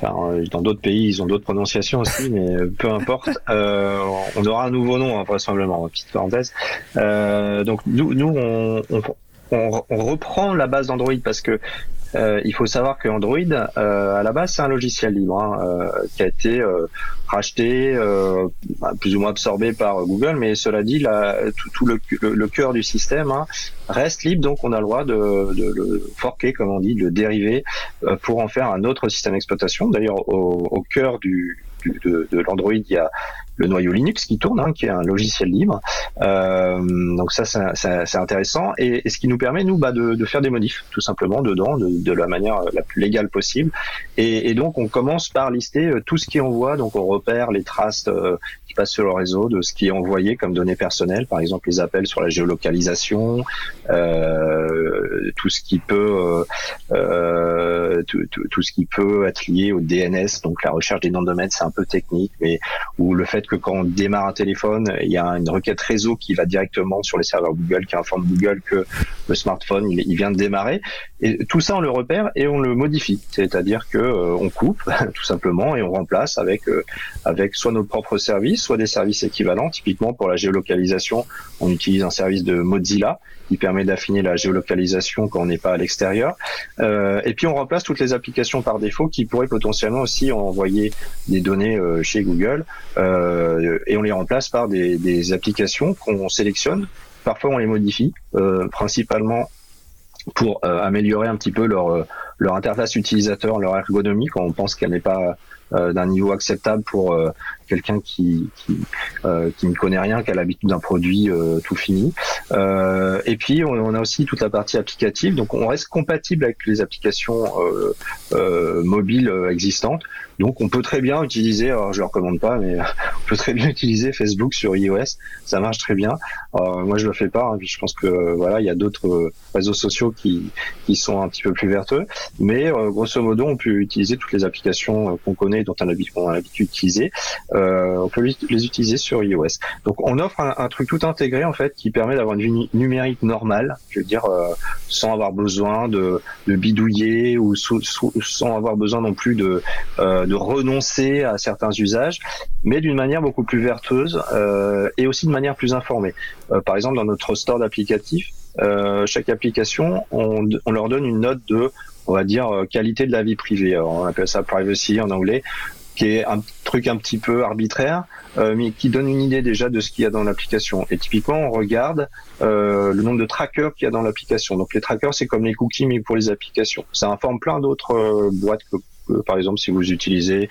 enfin, dans d'autres pays ils ont d'autres prononciations aussi mais peu importe. Euh, on aura un nouveau nom hein, vraisemblablement petite parenthèse. Euh, donc nous nous on, on, on, reprend la base d'Android parce que euh, il faut savoir que Android, euh, à la base, c'est un logiciel libre hein, euh, qui a été euh, racheté, euh, plus ou moins absorbé par Google, mais cela dit, la, tout, le, le, cœur du système hein, reste libre, donc on a le droit de, de, le forquer, comme on dit, de le dériver pour en faire un autre système d'exploitation. D'ailleurs, au, au, cœur du, de, l'Android, il y a le noyau Linux qui tourne, hein, qui est un logiciel libre. Euh, donc ça, c'est intéressant. Et, ce qui nous permet, nous, bah, de, faire des modifs, tout simplement, dedans, de, la manière la plus légale possible. Et, donc, on commence par lister euh, tout ce qui envoie. Donc, on repère les traces euh, qui passent sur le réseau de ce qui est envoyé comme données personnelles, par exemple les appels sur la géolocalisation, tout ce qui peut, tout, ce qui peut être lié au DNS, donc la recherche des noms de domaine, peu technique, mais ou le fait que quand on démarre un téléphone, il y a une requête réseau qui va directement sur les serveurs Google, qui informe Google que le smartphone il, vient de démarrer. Et tout ça on le repère et on le modifie, c'est-à-dire que euh, on coupe tout simplement et on remplace avec euh, avec soit nos propres services, soit des services équivalents. Typiquement pour la géolocalisation, on utilise un service de Mozilla permet d'affiner la géolocalisation quand on n'est pas à l'extérieur. Euh, et puis on remplace toutes les applications par défaut qui pourraient potentiellement aussi envoyer des données euh, chez Google euh, et on les remplace par des, applications qu'on sélectionne. Parfois on les modifie, principalement pour améliorer un petit peu leur interface utilisateur, leur ergonomie quand on pense qu'elle n'est pas d'un niveau acceptable pour quelqu'un qui qui, euh, qui, ne connaît rien, qui a l'habitude d'un produit tout fini. et puis on, a aussi toute la partie applicative, donc on reste compatible avec les applications mobiles existantes. Donc on peut très bien utiliser, alors je ne recommande pas, mais on peut très bien utiliser Facebook sur iOS, ça marche très bien. moi, je le fais pas. Hein, je pense que voilà, il y a d'autres réseaux sociaux qui qui sont un petit peu plus vertueux, mais grosso modo, on peut utiliser toutes les applications qu'on connaît, dont on a l'habitude d'utiliser. On peut les utiliser sur iOS. Donc, on offre un, truc tout intégré en fait qui permet d'avoir une vie numérique normale, je veux dire, sans avoir besoin de, bidouiller ou sans avoir besoin non plus de, euh, de renoncer à certains usages, mais d'une manière beaucoup plus vertueuse euh, et aussi de manière plus informée. Euh, par exemple, dans notre store d'applicatifs, chaque application, on, on, leur donne une note de, on va dire, qualité de la vie privée. on appelle ça privacy en anglais qui est un truc un petit peu arbitraire, euh, mais qui donne une idée déjà de ce qu'il y a dans l'application. Et typiquement, on regarde euh, le nombre de trackers qu'il y a dans l'application. Donc les trackers, c'est comme les cookies, mais pour les applications. Ça informe plein d'autres euh, boîtes que par exemple, si vous utilisez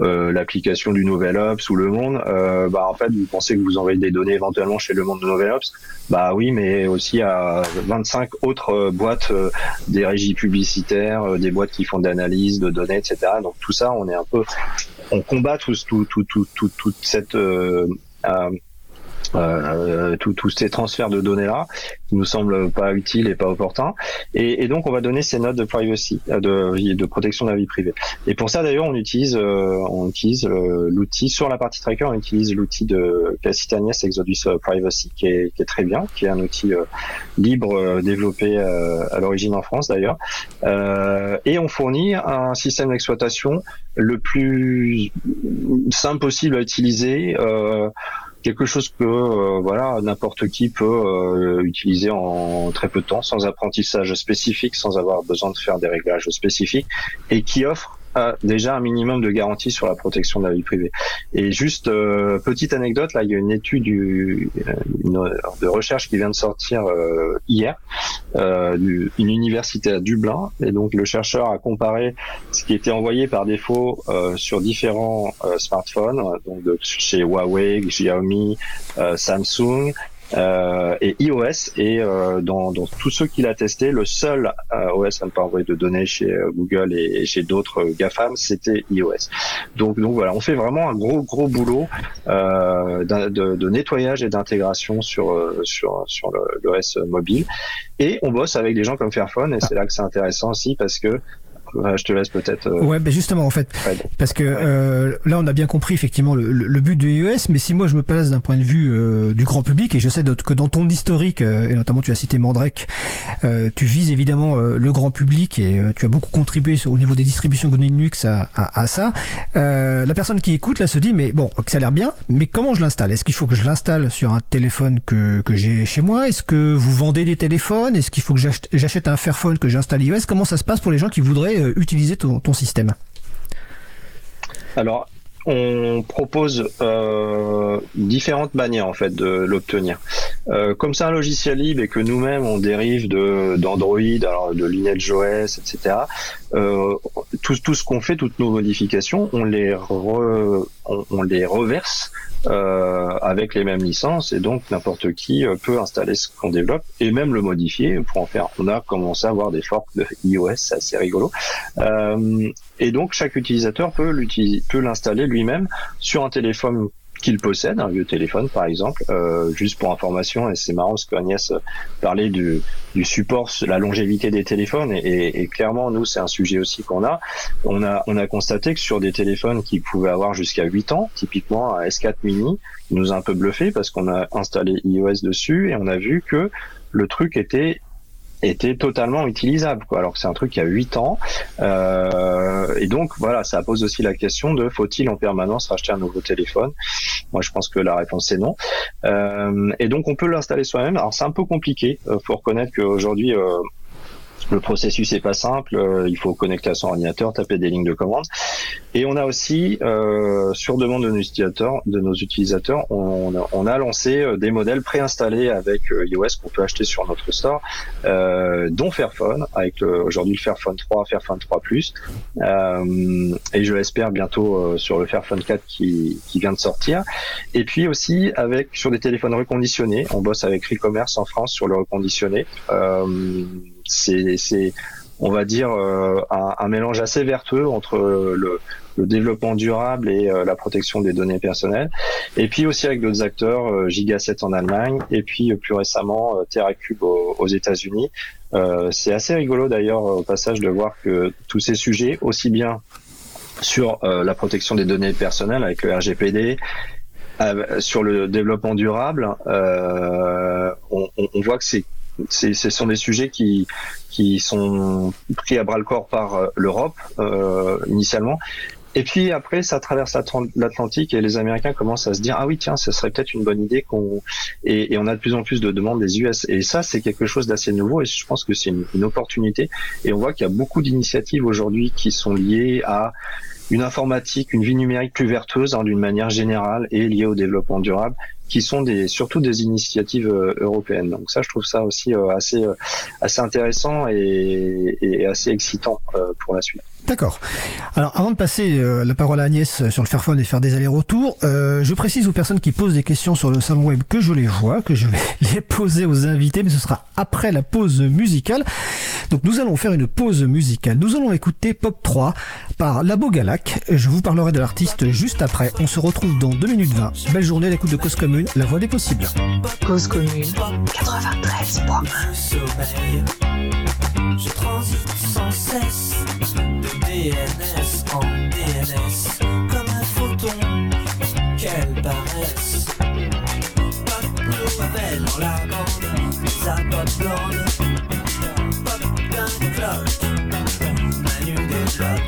euh, l'application du Nouvel Ops ou Le Monde, euh, bah en fait, vous pensez que vous envoyez des données éventuellement chez Le Monde de Nouvel Ops, bah oui, mais aussi à 25 autres euh, boîtes, des régies publicitaires, des boîtes qui font d'analyse de données, etc. Donc tout ça, on est un peu, on combat tout, tout, tout, tout toute cette euh, tous ces transferts de données là qui nous semblent pas utiles et pas opportuns. Et, et, donc on va donner ces notes de privacy euh, de, de protection de la vie privée. Et pour ça d'ailleurs on utilise euh, on utilise euh, l'outil sur la partie tracker on utilise l'outil de Classite Agnès Exodus Privacy qui est, qui est, très bien qui est un outil libre développé à l'origine en France d'ailleurs. Et on fournit un système d'exploitation le plus simple possible à utiliser quelque chose que euh, voilà n'importe qui peut euh, utiliser en très peu de temps, sans apprentissage spécifique, sans avoir besoin de faire des réglages spécifiques, et qui offre déjà un minimum de garantie sur la protection de la vie privée. Et juste euh, petite anecdote, là, il y a une étude du, une, de recherche qui vient de sortir euh, hier, euh, du, une université à Dublin, et donc le chercheur a comparé ce qui était envoyé par défaut sur différents smartphones, donc chez Huawei, Xiaomi, Samsung, euh, et iOS et euh, dans, dans, tous ceux qu'il a testé, le seul euh, OS à ne pas envoyer de données chez euh, Google et, chez d'autres GAFAM, c'était iOS. Donc, donc voilà, on fait vraiment un gros gros boulot de, de, nettoyage et d'intégration sur sur sur l'OS mobile et on bosse avec des gens comme Fairphone et c'est là que c'est intéressant aussi parce que je te laisse peut-être. Euh, ouais, ben justement en fait, parce que euh, là on a bien compris effectivement le, le, but de iOS, mais si moi je me place d'un point de vue euh, du grand public et je sais que dans ton historique et notamment tu as cité Mandrake, tu vises évidemment le grand public et tu as beaucoup contribué au niveau des distributions GNU Linux à, à, à ça. la personne qui écoute là se dit mais bon ça a l'air bien, mais comment je l'installe? Est-ce qu'il faut que je l'installe sur un téléphone que que j'ai chez moi? Est-ce que vous vendez des téléphones? Est-ce qu'il faut que j'achète un Fairphone que j'installe iOS? Comment ça se passe pour les gens qui voudraient euh, utiliser ton, système Alors, on propose euh, différentes manières en fait de l'obtenir. Euh, comme c'est un logiciel libre et que nous-mêmes on dérive de d'Android, alors de LineageOS, etc. tout, ce qu'on fait, toutes nos modifications, on les on, les reverse avec les mêmes licences et donc n'importe qui euh, peut installer ce qu'on développe et même le modifier pour en faire. On a commencé à avoir des forks de iOS, c'est assez rigolo. Euh, et donc chaque utilisateur peut l'installer lui-même sur un téléphone qu'il possède, un vieux téléphone par exemple, euh, juste pour information, et c'est marrant parce qu'Agnès parlait du, du support, la longévité des téléphones, et, et clairement nous c'est un sujet aussi qu'on a. On a on a constaté que sur des téléphones qui pouvaient avoir jusqu'à 8 ans, typiquement un S4 mini, nous a un peu bluffé parce qu'on a installé iOS dessus et on a vu que le truc était était totalement utilisable alors que c'est un truc qui a 8 ans. Euh, et donc voilà ça pose aussi la question de faut-il en permanence racheter un nouveau téléphone? Moi je pense que la réponse est non. Euh, et donc on peut l'installer soi-même. Alors c'est un peu compliqué euh, faut reconnaître qu'aujourd'hui le processus est pas simple, euh, il faut connecter à son ordinateur, taper des lignes de commande. Et on a aussi, euh, sur demande de nos utilisateurs, de nos on, a lancé euh, des modèles préinstallés avec iOS qu'on peut acheter sur notre store, euh, dont Fairphone, avec aujourd'hui le Fairphone 3, Fairphone 3 Plus, euh, et je l'espère bientôt sur le Fairphone 4 qui, vient de sortir. Et puis aussi avec sur des téléphones reconditionnés, on bosse avec Recommerce en France sur le reconditionné. C'est, on va dire, euh, un, mélange assez vertueux entre le, le développement durable et la protection des données personnelles. Et puis aussi avec d'autres acteurs, Gigaset en Allemagne, et puis plus récemment TerraCube aux, aux États-Unis. c'est assez rigolo d'ailleurs au passage de voir que tous ces sujets, aussi bien sur la protection des données personnelles avec le RGPD, euh, sur le développement durable, euh, on, on, voit que c'est ce sont des sujets qui, qui sont pris à bras le corps par euh, l'Europe euh, initialement. Et puis après, ça traverse l'Atlantique et les Américains commencent à se dire ah oui tiens, ce serait peut-être une bonne idée qu'on et, on a de plus en plus de demandes des US et ça c'est quelque chose d'assez nouveau et je pense que c'est une, opportunité et on voit qu'il y a beaucoup d'initiatives aujourd'hui qui sont liées à une informatique, une vie numérique plus vertueuse hein, d'une manière générale et liée au développement durable qui sont des surtout des initiatives euh, européennes. Donc ça, je trouve ça aussi euh, assez euh, assez intéressant et, et assez excitant pour la suite. D'accord. Alors avant de passer euh, la parole à Agnès euh, sur le Fairphone et faire des allers-retours, euh, je précise aux personnes qui posent des questions sur le salon web que je les vois, que je vais les poser aux invités, mais ce sera après la pause musicale. Donc nous allons faire une pause musicale. Nous allons écouter Pop 3 par Labo Galac. Je vous parlerai de l'artiste juste après. On se retrouve dans 2 minutes 20. Belle journée à l'écoute de Cause Commune, la voix des possibles. Cause Commune 93.1 Je transite sans cesse DNS en DNS, comme un photon, quelle paresse. Pop nouvelle dans la bande, ça pop blonde, pop développe, pop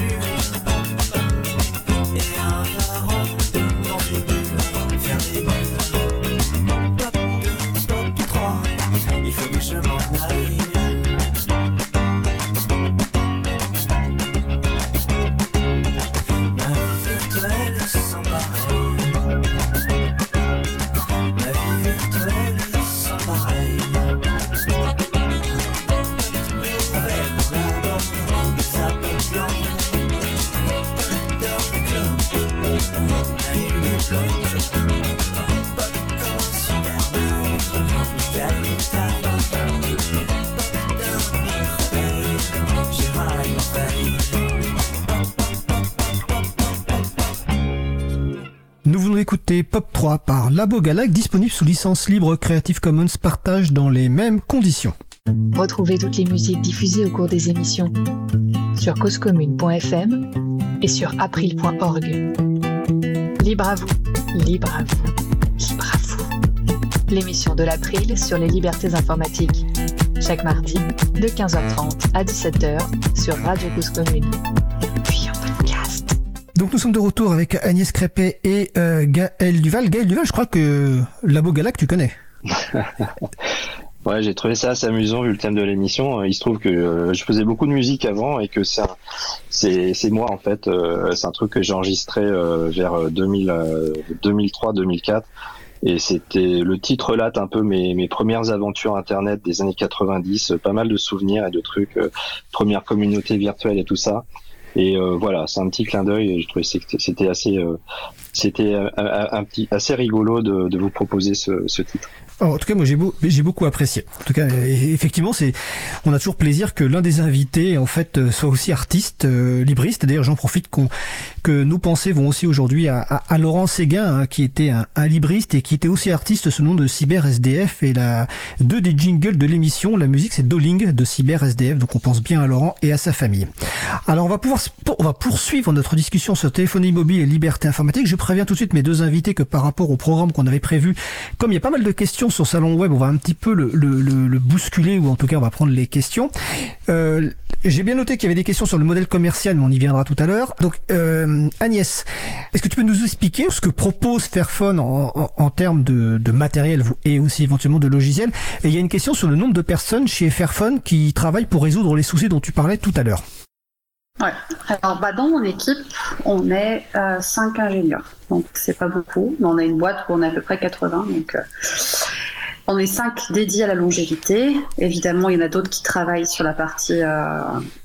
Pop 3 par Labo Galac, disponible sous licence libre Creative Commons partage dans les mêmes conditions. Retrouvez toutes les musiques diffusées au cours des émissions sur causecommune.fm et sur april.org. Libre à vous, libre à vous, libre à vous. L'émission de l'April sur les libertés informatiques. Chaque mardi, de 15h30 à 17h sur Radio Cause Commune. Donc nous sommes de retour avec Agnès Crépet et euh, Gaël Duval. Gaël Duval, je crois que Labo Galac, tu connais. Ouais, j'ai trouvé ça assez amusant vu le thème de l'émission. Il se trouve que euh, je faisais beaucoup de musique avant et que c'est c'est moi en fait. euh, c'est un truc que j'ai enregistré euh, vers 2003-2004 et c'était le titre relate un peu mes mes premières aventures internet des années 90, euh, pas mal de souvenirs et de trucs, euh, première communauté virtuelle et tout ça. Et euh, voilà, c'est un petit clin d'œil. Je trouvais que c'était- assez, euh, c'était un, un petit, assez rigolo de, de vous proposer ce, ce titre. Alors, en tout cas, moi j'ai beau, beaucoup apprécié. En tout cas, euh, effectivement, c'est, on a toujours plaisir que l'un des invités en fait euh, soit aussi artiste, euh, libriste. D'ailleurs, j'en profite qu'on, que nos pensées vont aussi aujourd'hui à, à, à Laurent Séguin, hein, qui était un, un libriste et qui était aussi artiste sous le nom de Cyber SDF. Et la deux des jingles de l'émission, la musique, c'est Doling de Cyber SDF. Donc, on pense bien à Laurent et à sa famille. Alors, on va pouvoir, on va poursuivre notre discussion sur téléphonie mobile et liberté informatique. Je préviens tout de suite mes deux invités que par rapport au programme qu'on avait prévu, comme il y a pas mal de questions sur Salon Web, on va un petit peu le, le, le, le bousculer ou en tout cas on va prendre les questions. Euh, J'ai bien noté qu'il y avait des questions sur le modèle commercial, mais on y viendra tout à l'heure. Donc euh, Agnès, est-ce que tu peux nous expliquer ce que propose Fairphone en, en, en termes de, de matériel et aussi éventuellement de logiciel Et il y a une question sur le nombre de personnes chez Fairphone qui travaillent pour résoudre les soucis dont tu parlais tout à l'heure. Ouais. Alors, bah, dans mon équipe, on est euh, 5 ingénieurs. Donc, c'est pas beaucoup, mais on a une boîte où on est à peu près 80. Donc, euh, on est 5 dédiés à la longévité. Évidemment, il y en a d'autres qui travaillent sur la partie euh,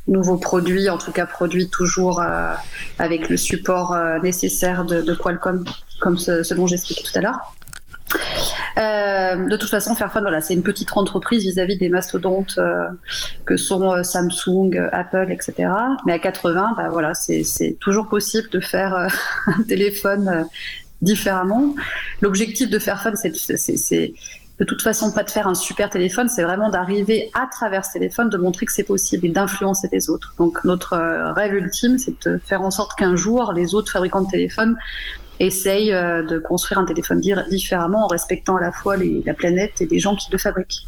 nouveaux produits, en tout cas produits toujours euh, avec le support euh, nécessaire de, de, Qualcomm, comme ce, ce dont j'expliquais tout à l'heure. Euh, de toute façon, Fairphone, voilà, c'est une petite entreprise vis-à-vis -vis des mastodontes euh, que sont euh, Samsung, Apple, etc. Mais à 80, bah, voilà, c'est toujours possible de faire un téléphone différemment. L'objectif de Fairphone, c'est de toute façon pas de faire un super téléphone, c'est vraiment d'arriver à travers ce téléphone, de montrer que c'est possible et d'influencer les autres. Donc notre rêve ultime, c'est de faire en sorte qu'un jour, les autres fabricants de téléphones essaye euh, de construire un téléphone différemment en respectant à la fois les, la planète et les gens qui le fabriquent.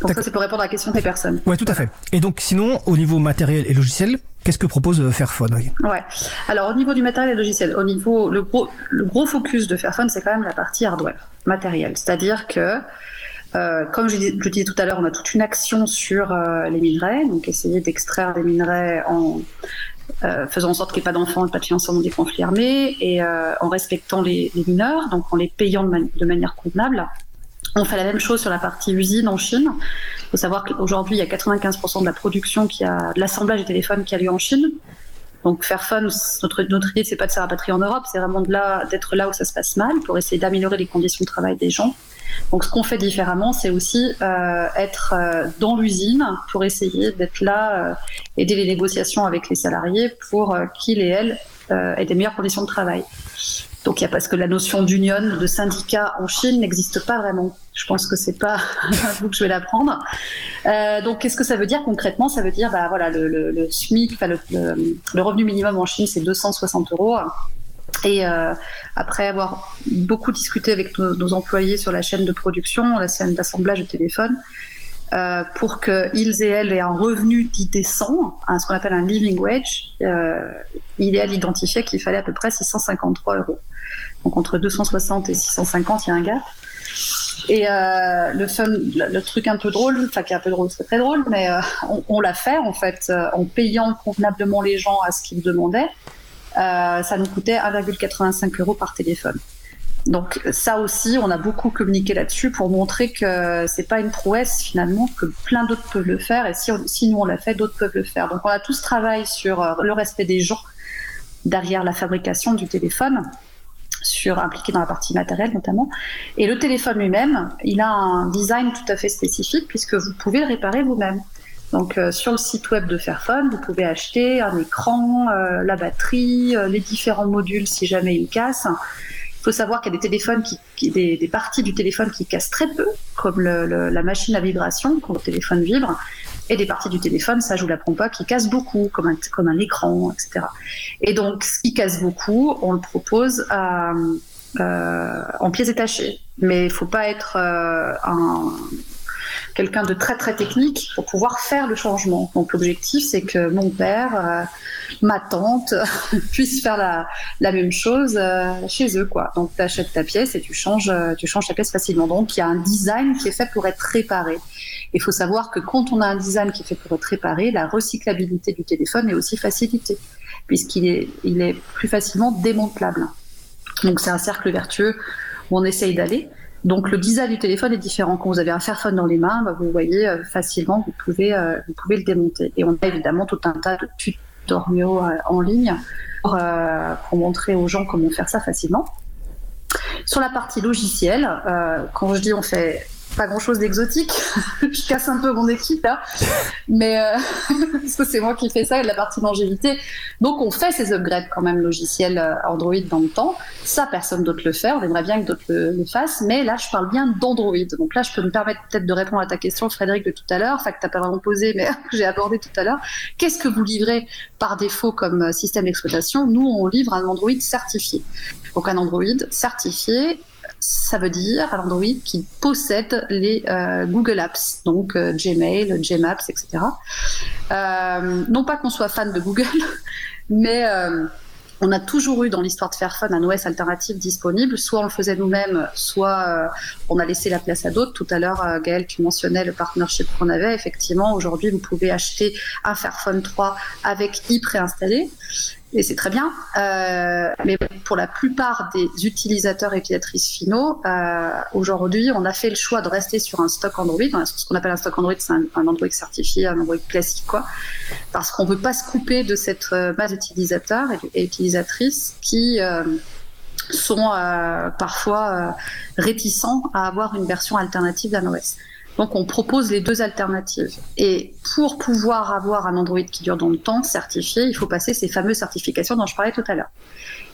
Donc ça, c'est pour répondre à la question des personnes. Oui, tout à fait. Et donc, sinon, au niveau matériel et logiciel, qu'est-ce que propose euh, Fairphone Ouais. Alors, au niveau du matériel et logiciel, au niveau, le gros, le gros focus de Fairphone, c'est quand même la partie hardware, matériel. C'est-à-dire que euh, comme je, je, disais tout à l'heure, on a toute une action sur euh, les minerais, donc essayer d'extraire des minerais en euh, faisant en sorte qu'il n'y ait pas d'enfants et pas de dans des conflits armés, et euh, en respectant les, les, mineurs, donc en les payant de, man de, manière convenable. On fait la même chose sur la partie usine en Chine. Il faut savoir qu'aujourd'hui, il y a 95% de la production, qui a, de l'assemblage des téléphones qui a lieu en Chine. Donc Fairphone, notre, notre idée, c'est pas de se rapatrier en Europe, c'est vraiment d'être là, là où ça se passe mal pour essayer d'améliorer les conditions de travail des gens. Donc ce qu'on fait différemment, c'est aussi euh, être euh, dans l'usine pour essayer d'être là, euh, aider les négociations avec les salariés pour qu'ils et elles aient des meilleures conditions de travail. Donc il y a parce que la notion d'union, de syndicat en Chine n'existe pas vraiment. Je pense que c'est pas à vous que je vais l'apprendre. Donc qu'est-ce que ça veut dire concrètement? Ça veut dire bah voilà le, SMIC, le, revenu minimum en Chine c'est 260 euros. Et euh, après avoir beaucoup discuté avec nos, employés sur la chaîne de production, la chaîne d'assemblage de téléphone, euh, pour qu'ils et elles aient un revenu qui descend, hein, ce qu'on appelle un living wage, euh, idéal identifié qu'il fallait à peu près 653 euros. Donc entre 260 et 650, il y a un gap. Et euh, le, fun, le, truc un peu drôle, enfin qui est un peu drôle, c'est très drôle, mais euh, on, on l'a fait en fait euh, en payant convenablement les gens à ce qu'ils demandaient. Euh, ça nous coûtait 1,85 euros par téléphone. Donc ça aussi, on a beaucoup communiqué là-dessus pour montrer que c'est pas une prouesse finalement, que plein d'autres peuvent le faire et si, si nous on l'a fait, d'autres peuvent le faire. Donc on a tout ce travail sur euh, le respect des gens derrière la fabrication du téléphone, sur impliqué dans la partie matérielle notamment. Et le téléphone lui-même, il a un design tout à fait spécifique puisque vous pouvez le réparer vous-même. Donc euh, sur le site web de Fairphone, vous pouvez acheter un écran, euh, la batterie, euh, les différents modules si jamais ils cassent. Il faut savoir qu'il y a des téléphones qui, des, parties du téléphone qui cassent très peu, comme la machine à vibration quand le téléphone vibre, et des parties du téléphone, ça je vous l'apprends pas, qui cassent beaucoup, comme un, comme un écran, etc. Et donc ce qui casse beaucoup, on le propose en pièces détachées. Mais il faut pas être un quelqu'un de très très technique pour pouvoir faire le changement. Donc l'objectif c'est que mon père, euh, ma tante puissent faire la, la même chose euh, chez eux quoi. Donc tu achètes ta pièce et tu changes euh, tu changes ta pièce facilement. Donc il y a un design qui est fait pour être réparé. Il faut savoir que quand on a un design qui est fait pour être réparé, la recyclabilité du téléphone est aussi facilitée puisqu'il est il est plus facilement démantelable. Donc c'est un cercle vertueux où on essaye d'aller. Donc le design du téléphone est différent. Quand vous avez un Fairphone dans les mains, bah, vous voyez euh, facilement, vous pouvez, euh, vous pouvez le démonter. Et on a évidemment tout un tas de tutoriaux euh, en ligne pour, pour, montrer aux gens comment faire ça facilement. Sur la partie logicielle, euh, quand je dis on fait pas grand chose d'exotique, je casse un peu mon équipe là, mais euh, c'est moi qui fais ça, la partie longévité. Donc on fait ces upgrades quand même logiciels euh, Android dans le temps. Ça, personne d'autre le fait. On aimerait bien que d'autres le, le fassent, mais là je parle bien d'Android. Donc là, je peux me permettre peut-être de répondre à ta question, Frédéric, de tout à l'heure, enfin que t'as pas vraiment posé, mais que j'ai abordé tout à l'heure. Qu'est-ce que vous livrez par défaut comme euh, système d'exploitation? Nous, on livre un Android certifié. Donc un Android certifié ça veut dire un Android qui possède les euh, Google Apps, donc euh, Gmail, Gmaps, etc. Euh, non pas qu'on soit fan de Google, mais on a toujours eu dans l'histoire de Fairphone un OS alternatif disponible. Soit on le faisait nous-mêmes, soit on a laissé la place à d'autres. Tout à l'heure, Gaël, tu mentionnais le partnership qu'on avait. Effectivement, aujourd'hui, vous pouvez acheter un Fairphone 3 avec i préinstallé et c'est très bien. Euh, mais pour la plupart des utilisateurs et utilisatrices finaux, euh, aujourd'hui, on a fait le choix de rester sur un stock Android. Ce qu'on appelle un stock Android, c'est un, Android certifié, un Android classique, quoi. Parce qu'on veut pas se couper de cette euh, base d'utilisateurs et, utilisatrices qui euh, sont euh, parfois réticents à avoir une version alternative d'un OS. Donc on propose les deux alternatives. Et pour pouvoir avoir un Android qui dure dans le temps, certifié, il faut passer ces fameuses certifications dont je parlais tout à l'heure.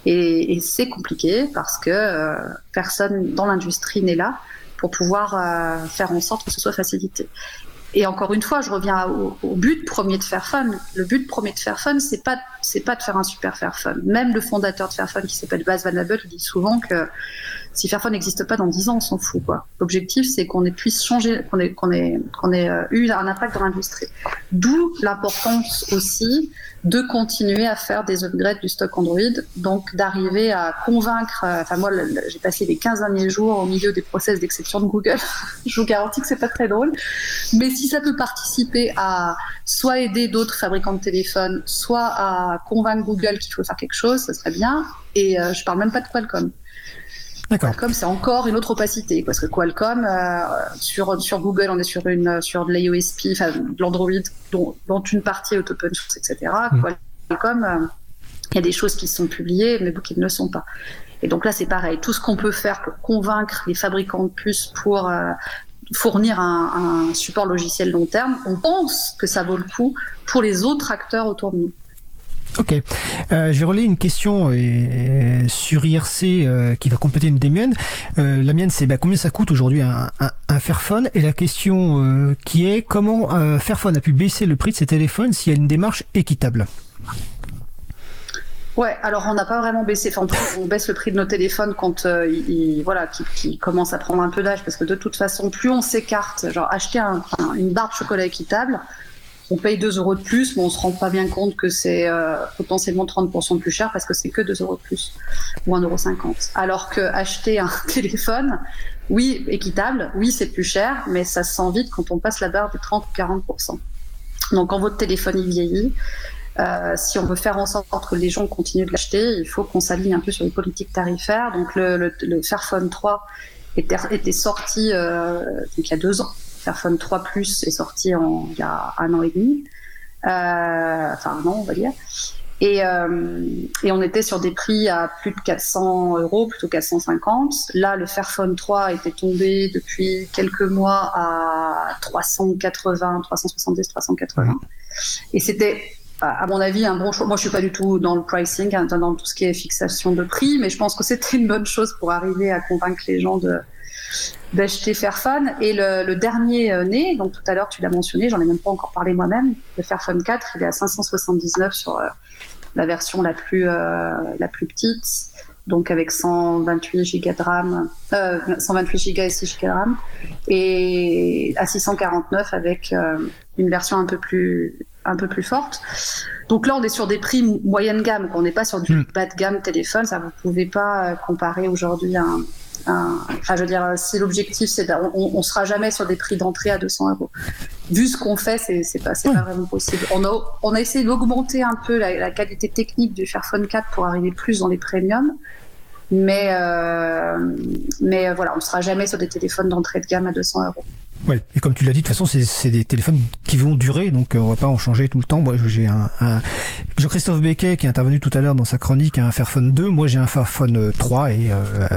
Et, c'est compliqué parce que euh, personne dans l'industrie n'est là pour pouvoir euh, faire en sorte que ce soit facilité. Et encore une fois, je reviens au, au, but premier de Fairphone. Le but premier de Fairphone, c'est pas c'est pas de faire un super Fairphone. Même le fondateur de Fairphone, qui s'appelle Baz Van Abel, dit souvent que si Fairphone n'existe pas dans 10 ans, on s'en fout. L'objectif, c'est qu'on puisse changer, qu'on ait, qu'on ait euh, eu un impact dans l'industrie. D'où l'importance aussi de continuer à faire des upgrades du stock Android, donc d'arriver à convaincre. euh, Enfin, moi, j'ai passé les 15 derniers jours au milieu des process d'exception de Google. Je vous garantis que c'est pas très drôle. Mais si ça peut participer à soit aider d'autres fabricants de téléphones, soit à convaincre Google qu'il faut faire quelque chose, ça serait bien. Et euh, je parle même pas de Qualcomm. Qualcomm, c'est encore une autre opacité parce que Qualcomm euh, sur sur Google, on est sur une sur de l'IOSP, enfin de l'Android, dont, dont, une partie est open source, etc. Mmh. Qualcomm, il euh, y a des choses qui sont publiées, mais beaucoup qui ne le sont pas. Et donc là, c'est pareil. Tout ce qu'on peut faire pour convaincre les fabricants de puces pour euh, fournir un, un, support logiciel long terme, on pense que ça vaut le coup pour les autres acteurs autour de nous. Ok. Euh, J'ai relayé une question euh, sur IRC euh, qui va compléter une des miennes. La mienne, c'est bah, combien ça coûte aujourd'hui un, Fairphone? Et la question qui est comment Fairphone a pu baisser le prix de ses téléphones s'il y a une démarche équitable? Ouais, alors on n'a pas vraiment baissé. Enfin, on baisse le prix de nos téléphones quand ils, voilà, qui, commencent à prendre un peu d'âge, parce que de toute façon, plus on s'écarte, genre acheter un, une barre de chocolat équitable, on paye 2 euros de plus, mais on se rend pas bien compte que c'est euh, potentiellement 30% de plus cher parce que c'est que 2 euros de plus ou 1,50 euro. Alors que acheter un téléphone, oui, équitable, oui, c'est plus cher, mais ça se sent vite quand on passe la barre des 30 ou 40%. Donc quand votre téléphone il vieillit, euh, si on veut faire en sorte que les gens continuent de l'acheter, il faut qu'on s'aligne un peu sur les politiques tarifaires. Donc le, Fairphone 3 était, sorti euh, il y a deux ans. Fairphone 3 Plus est sorti en, il y a un an et demi, euh, enfin un an on va dire. Et, euh, et, on était sur des prix à plus de 400 euros, plutôt 450. Là, le Fairphone 3 était tombé depuis quelques mois à 380, 370, 380. Mmh. Et c'était à mon avis, un bon choix. Moi, je suis pas du tout dans le pricing, hein, dans tout ce qui est fixation de prix, mais je pense que c'était une bonne chose pour arriver à convaincre les gens de d'acheter Fairphone. Et le, le dernier euh, né, donc tout à l'heure tu l'as mentionné, j'en ai même pas encore parlé moi-même, le Fairphone 4, il est à 579 sur euh, la version la plus euh, la plus petite, donc avec 128 Go de RAM, 128 Go et 6 Go de RAM, et à 649 avec une version un peu plus un peu plus forte. Donc là, on est sur des prix moyenne gamme, on n'est pas sur du bas de gamme téléphone. Ça, vous pouvez pas comparer aujourd'hui un, un, Enfin, je veux dire, si l'objectif, c'est on, on sera jamais sur des prix d'entrée à 200 euros. Vu ce qu'on fait, c'est, c'est pas, c'est pas vraiment possible. On a, on a essayé d'augmenter un peu la, la qualité technique du Fairphone 4 pour arriver plus dans les premiums. Mais, euh, mais voilà, on ne sera jamais sur des téléphones d'entrée de gamme à 200 euros. Ouais. Et comme tu l'as dit, de toute façon, c'est, des téléphones qui vont durer, donc euh, on va pas en changer tout le temps. Moi, j'ai un, un... Jean-Christophe Becquet qui est intervenu tout à l'heure dans sa chronique, a un Fairphone 2. Moi, j'ai un Fairphone euh, 3 et euh,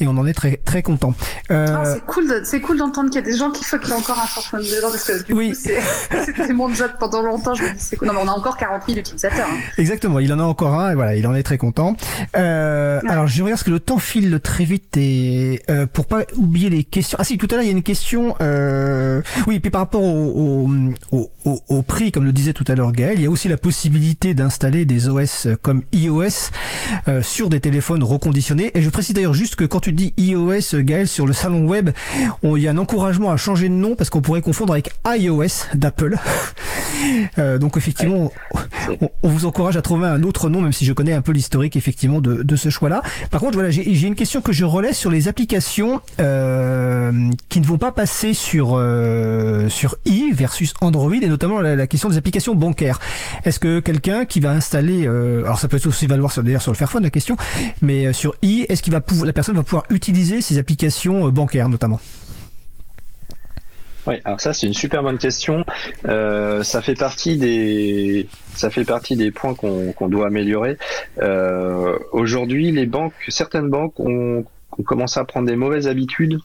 et on en est très très content. Euh, Ah, c'est cool, c'est cool d'entendre qu'il y a des gens qui font qu'il y a encore un smartphone dedans parce que du Oui. c'était mon job pendant longtemps. Je me dis, c'est cool. Non, mais on a encore 40 000 utilisateurs. hein. Exactement, il en a encore un et voilà, il en est très content. Euh, Ouais. Alors je regarde parce que le temps file très vite et euh, pour pas oublier les questions. Ah si, tout à l'heure il y a une question. Euh... Oui, et puis par rapport au, prix, comme le disait tout à l'heure Gaël, il y a aussi la possibilité d'installer des OS comme iOS euh, sur des téléphones reconditionnés. Et je précise d'ailleurs juste que quand tu dis iOS, Gaël, sur le salon web, il y a un encouragement à changer de nom parce qu'on pourrait confondre avec iOS d'Apple. Euh, donc effectivement, on, vous encourage à trouver un autre nom, même si je connais un peu l'historique effectivement de, de ce choix-là. Par contre, voilà, j'ai une question que je relais sur les applications qui ne vont pas passer sur euh, sur i versus Android et notamment la, question des applications bancaires. Est-ce que quelqu'un qui va installer, euh, alors ça peut aussi valoir sur- d'ailleurs sur le Fairphone la question, mais euh, sur i, est-ce qu'il va la personne va pouvoir utiliser ces applications bancaires notamment? Oui, alors ça c'est une super bonne question. Ça fait partie des ça fait partie des points qu'on doit améliorer. Aujourd'hui, les banques, certaines banques ont commencé à prendre des mauvaises habitudes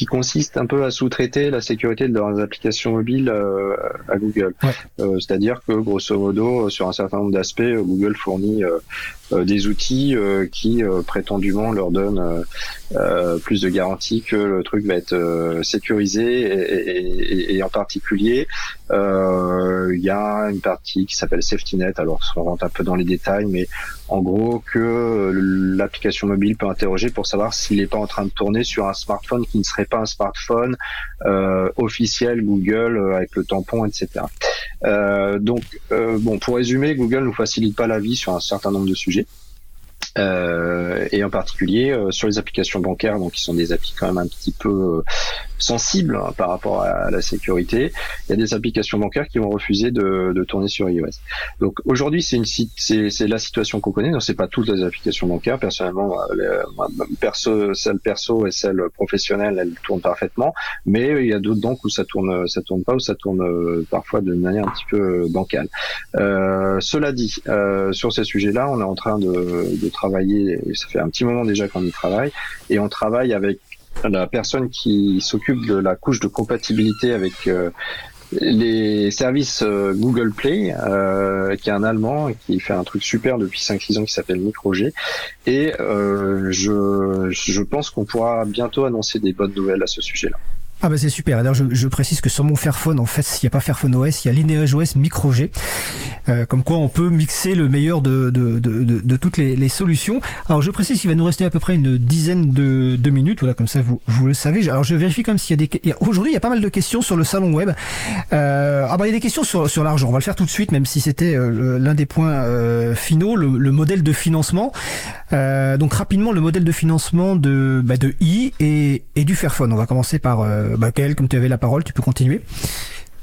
qui consistent un peu à sous-traiter la sécurité de leurs applications mobiles euh, à Google. Ouais. Euh, C'est-à-dire que grosso modo, sur un certain nombre d'aspects, euh, Google fournit euh, euh, des outils euh, qui euh, prétendument leur donnent euh, plus de garanties que le truc va être euh, sécurisé et, et- et- en particulier euh, il y a une partie qui s'appelle SafetyNet alors on rentre un peu dans les détails mais en gros que l'application mobile peut interroger pour savoir s'il n'est pas en train de tourner sur un smartphone qui ne serait pas un smartphone euh, officiel Google avec le tampon etc donc bon pour résumer Google nous facilite pas la vie sur un certain nombre de sujets et en particulier euh, sur les applications bancaires, donc qui sont des applis quand même un petit peu euh, sensibles hein, par rapport à la sécurité. Il y a des applications bancaires qui vont refuser de, de tourner sur iOS. Donc aujourd'hui, c'est une c'est la situation qu'on connaît. Donc c'est pas toutes les applications bancaires. Personnellement, euh, les- perso, celle perso et celle professionnelle, elles tournent parfaitement. Mais il y a d'autres banques où ça tourne, ça tourne pas, où ça tourne euh, parfois de manière un petit peu bancale. Euh, cela dit, euh, sur ces sujets-là, on est en train de, de ça fait un petit moment déjà qu'on y travaille, et on travaille avec la personne qui s'occupe de la couche de compatibilité avec euh, les services euh, Google Play, euh, qui est un Allemand qui fait un truc super depuis 5-6 ans qui s'appelle MicroG. Et euh, je, je pense qu'on pourra bientôt annoncer des bonnes nouvelles à ce sujet-là. Ah bah c'est super. D'ailleurs, je, je précise que sur mon Fairphone, en fait, s'il n'y a pas Fairphone OS, il y a Lineage OS Micro G. Euh, comme quoi, on peut mixer le meilleur de, de, de, de, toutes les, les solutions. Alors, je précise qu'il va nous rester à peu près une dizaine de, de minutes. Voilà, comme ça, vous, vous le savez. Alors, je vérifie comme s'il y a des. il Aujourd'hui, il y a pas mal de questions sur le salon web. Euh, ah bah, il y a des questions sur, sur l'argent. On va le faire tout de suite, même si c'était euh, l'un des points euh, finaux, le, le modèle de financement. Euh, donc rapidement le modèle de financement de bah, de i et, et du Fairphone. On va commencer par bah, Gaël, comme tu avais la parole, tu peux continuer.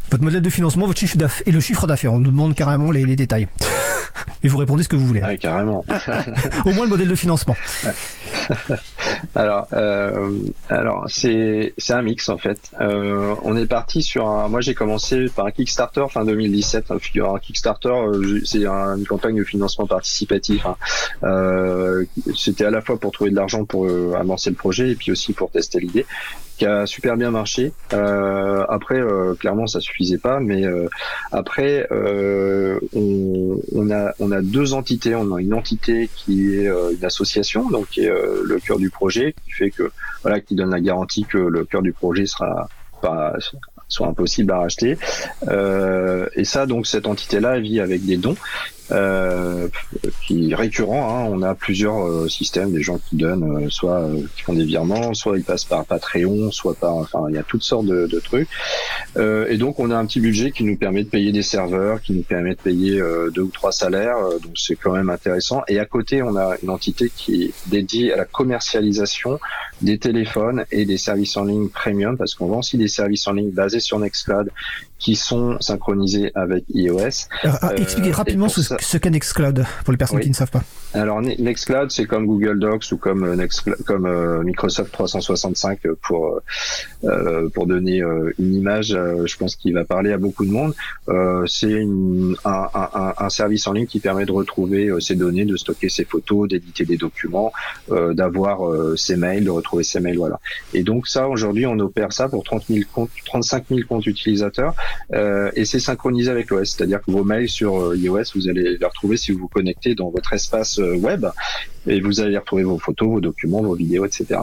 Votre modèle de financement, votre chiffre d'affaires et le chiffre d'affaires. On nous demande carrément les, les détails. Et vous répondez ce que vous voulez. Ouais, carrément. Au moins le modèle de financement. Alors, euh, alors c'est un mix en fait. Euh, on est parti sur un. Moi, j'ai commencé par un Kickstarter fin 2017. Un, fi- un Kickstarter, euh, c'est un- une campagne de financement participatif. hein. Euh, C'était à la fois pour trouver de l'argent pour euh, avancer le projet et puis aussi pour tester l'idée, qui a super bien marché. Euh, après, euh, clairement, ça suffisait pas, mais euh, après, euh, on, on a on a deux entités. On a une entité qui est euh, une association, donc qui est euh, le cœur du projet, qui fait que voilà, qui donne la garantie que le cœur du projet sera pas soit impossible à racheter. Euh, et ça, donc cette entité-là, vit avec des dons. Euh, qui récurrents. Hein. On a plusieurs euh, systèmes, des gens qui donnent, euh, soit euh, qui font des virements, soit ils passent par Patreon, soit par, enfin, il y a toutes sortes de, de trucs. Euh, et donc on a un petit budget qui nous permet de payer des serveurs, qui nous permet de payer euh, deux ou trois salaires, donc c'est quand même intéressant. Et à côté, on a une entité qui est dédiée à la commercialisation des téléphones et des services en ligne premium, parce qu'on vend aussi des services en ligne basés sur Nextcloud qui sont synchronisés avec iOS. Alors, ah, Euh, expliquez et rapidement ce, ça- ce qu'est Nextcloud pour les personnes Oui. qui ne savent pas. Alors Ne- Nextcloud, c'est comme Google Docs ou comme euh, euh, Microsoft 365 pour euh, euh, pour donner une image. je pense qu'il va parler à beaucoup de monde. C'est un, un- un- service en ligne qui permet de retrouver ses données, de stocker ses photos, d'éditer des documents, d'avoir ses mails, de retrouver ses mails. Voilà. Et donc ça, aujourd'hui, on opère ça pour 30 000 comptes, 35 000 comptes utilisateurs et c'est synchronisé avec l'OS. C'est-à-dire que vos mails sur iOS, vous allez les retrouver si vous vous connectez dans votre espace euh, web et vous allez retrouver vos photos, vos documents, vos vidéos, etc.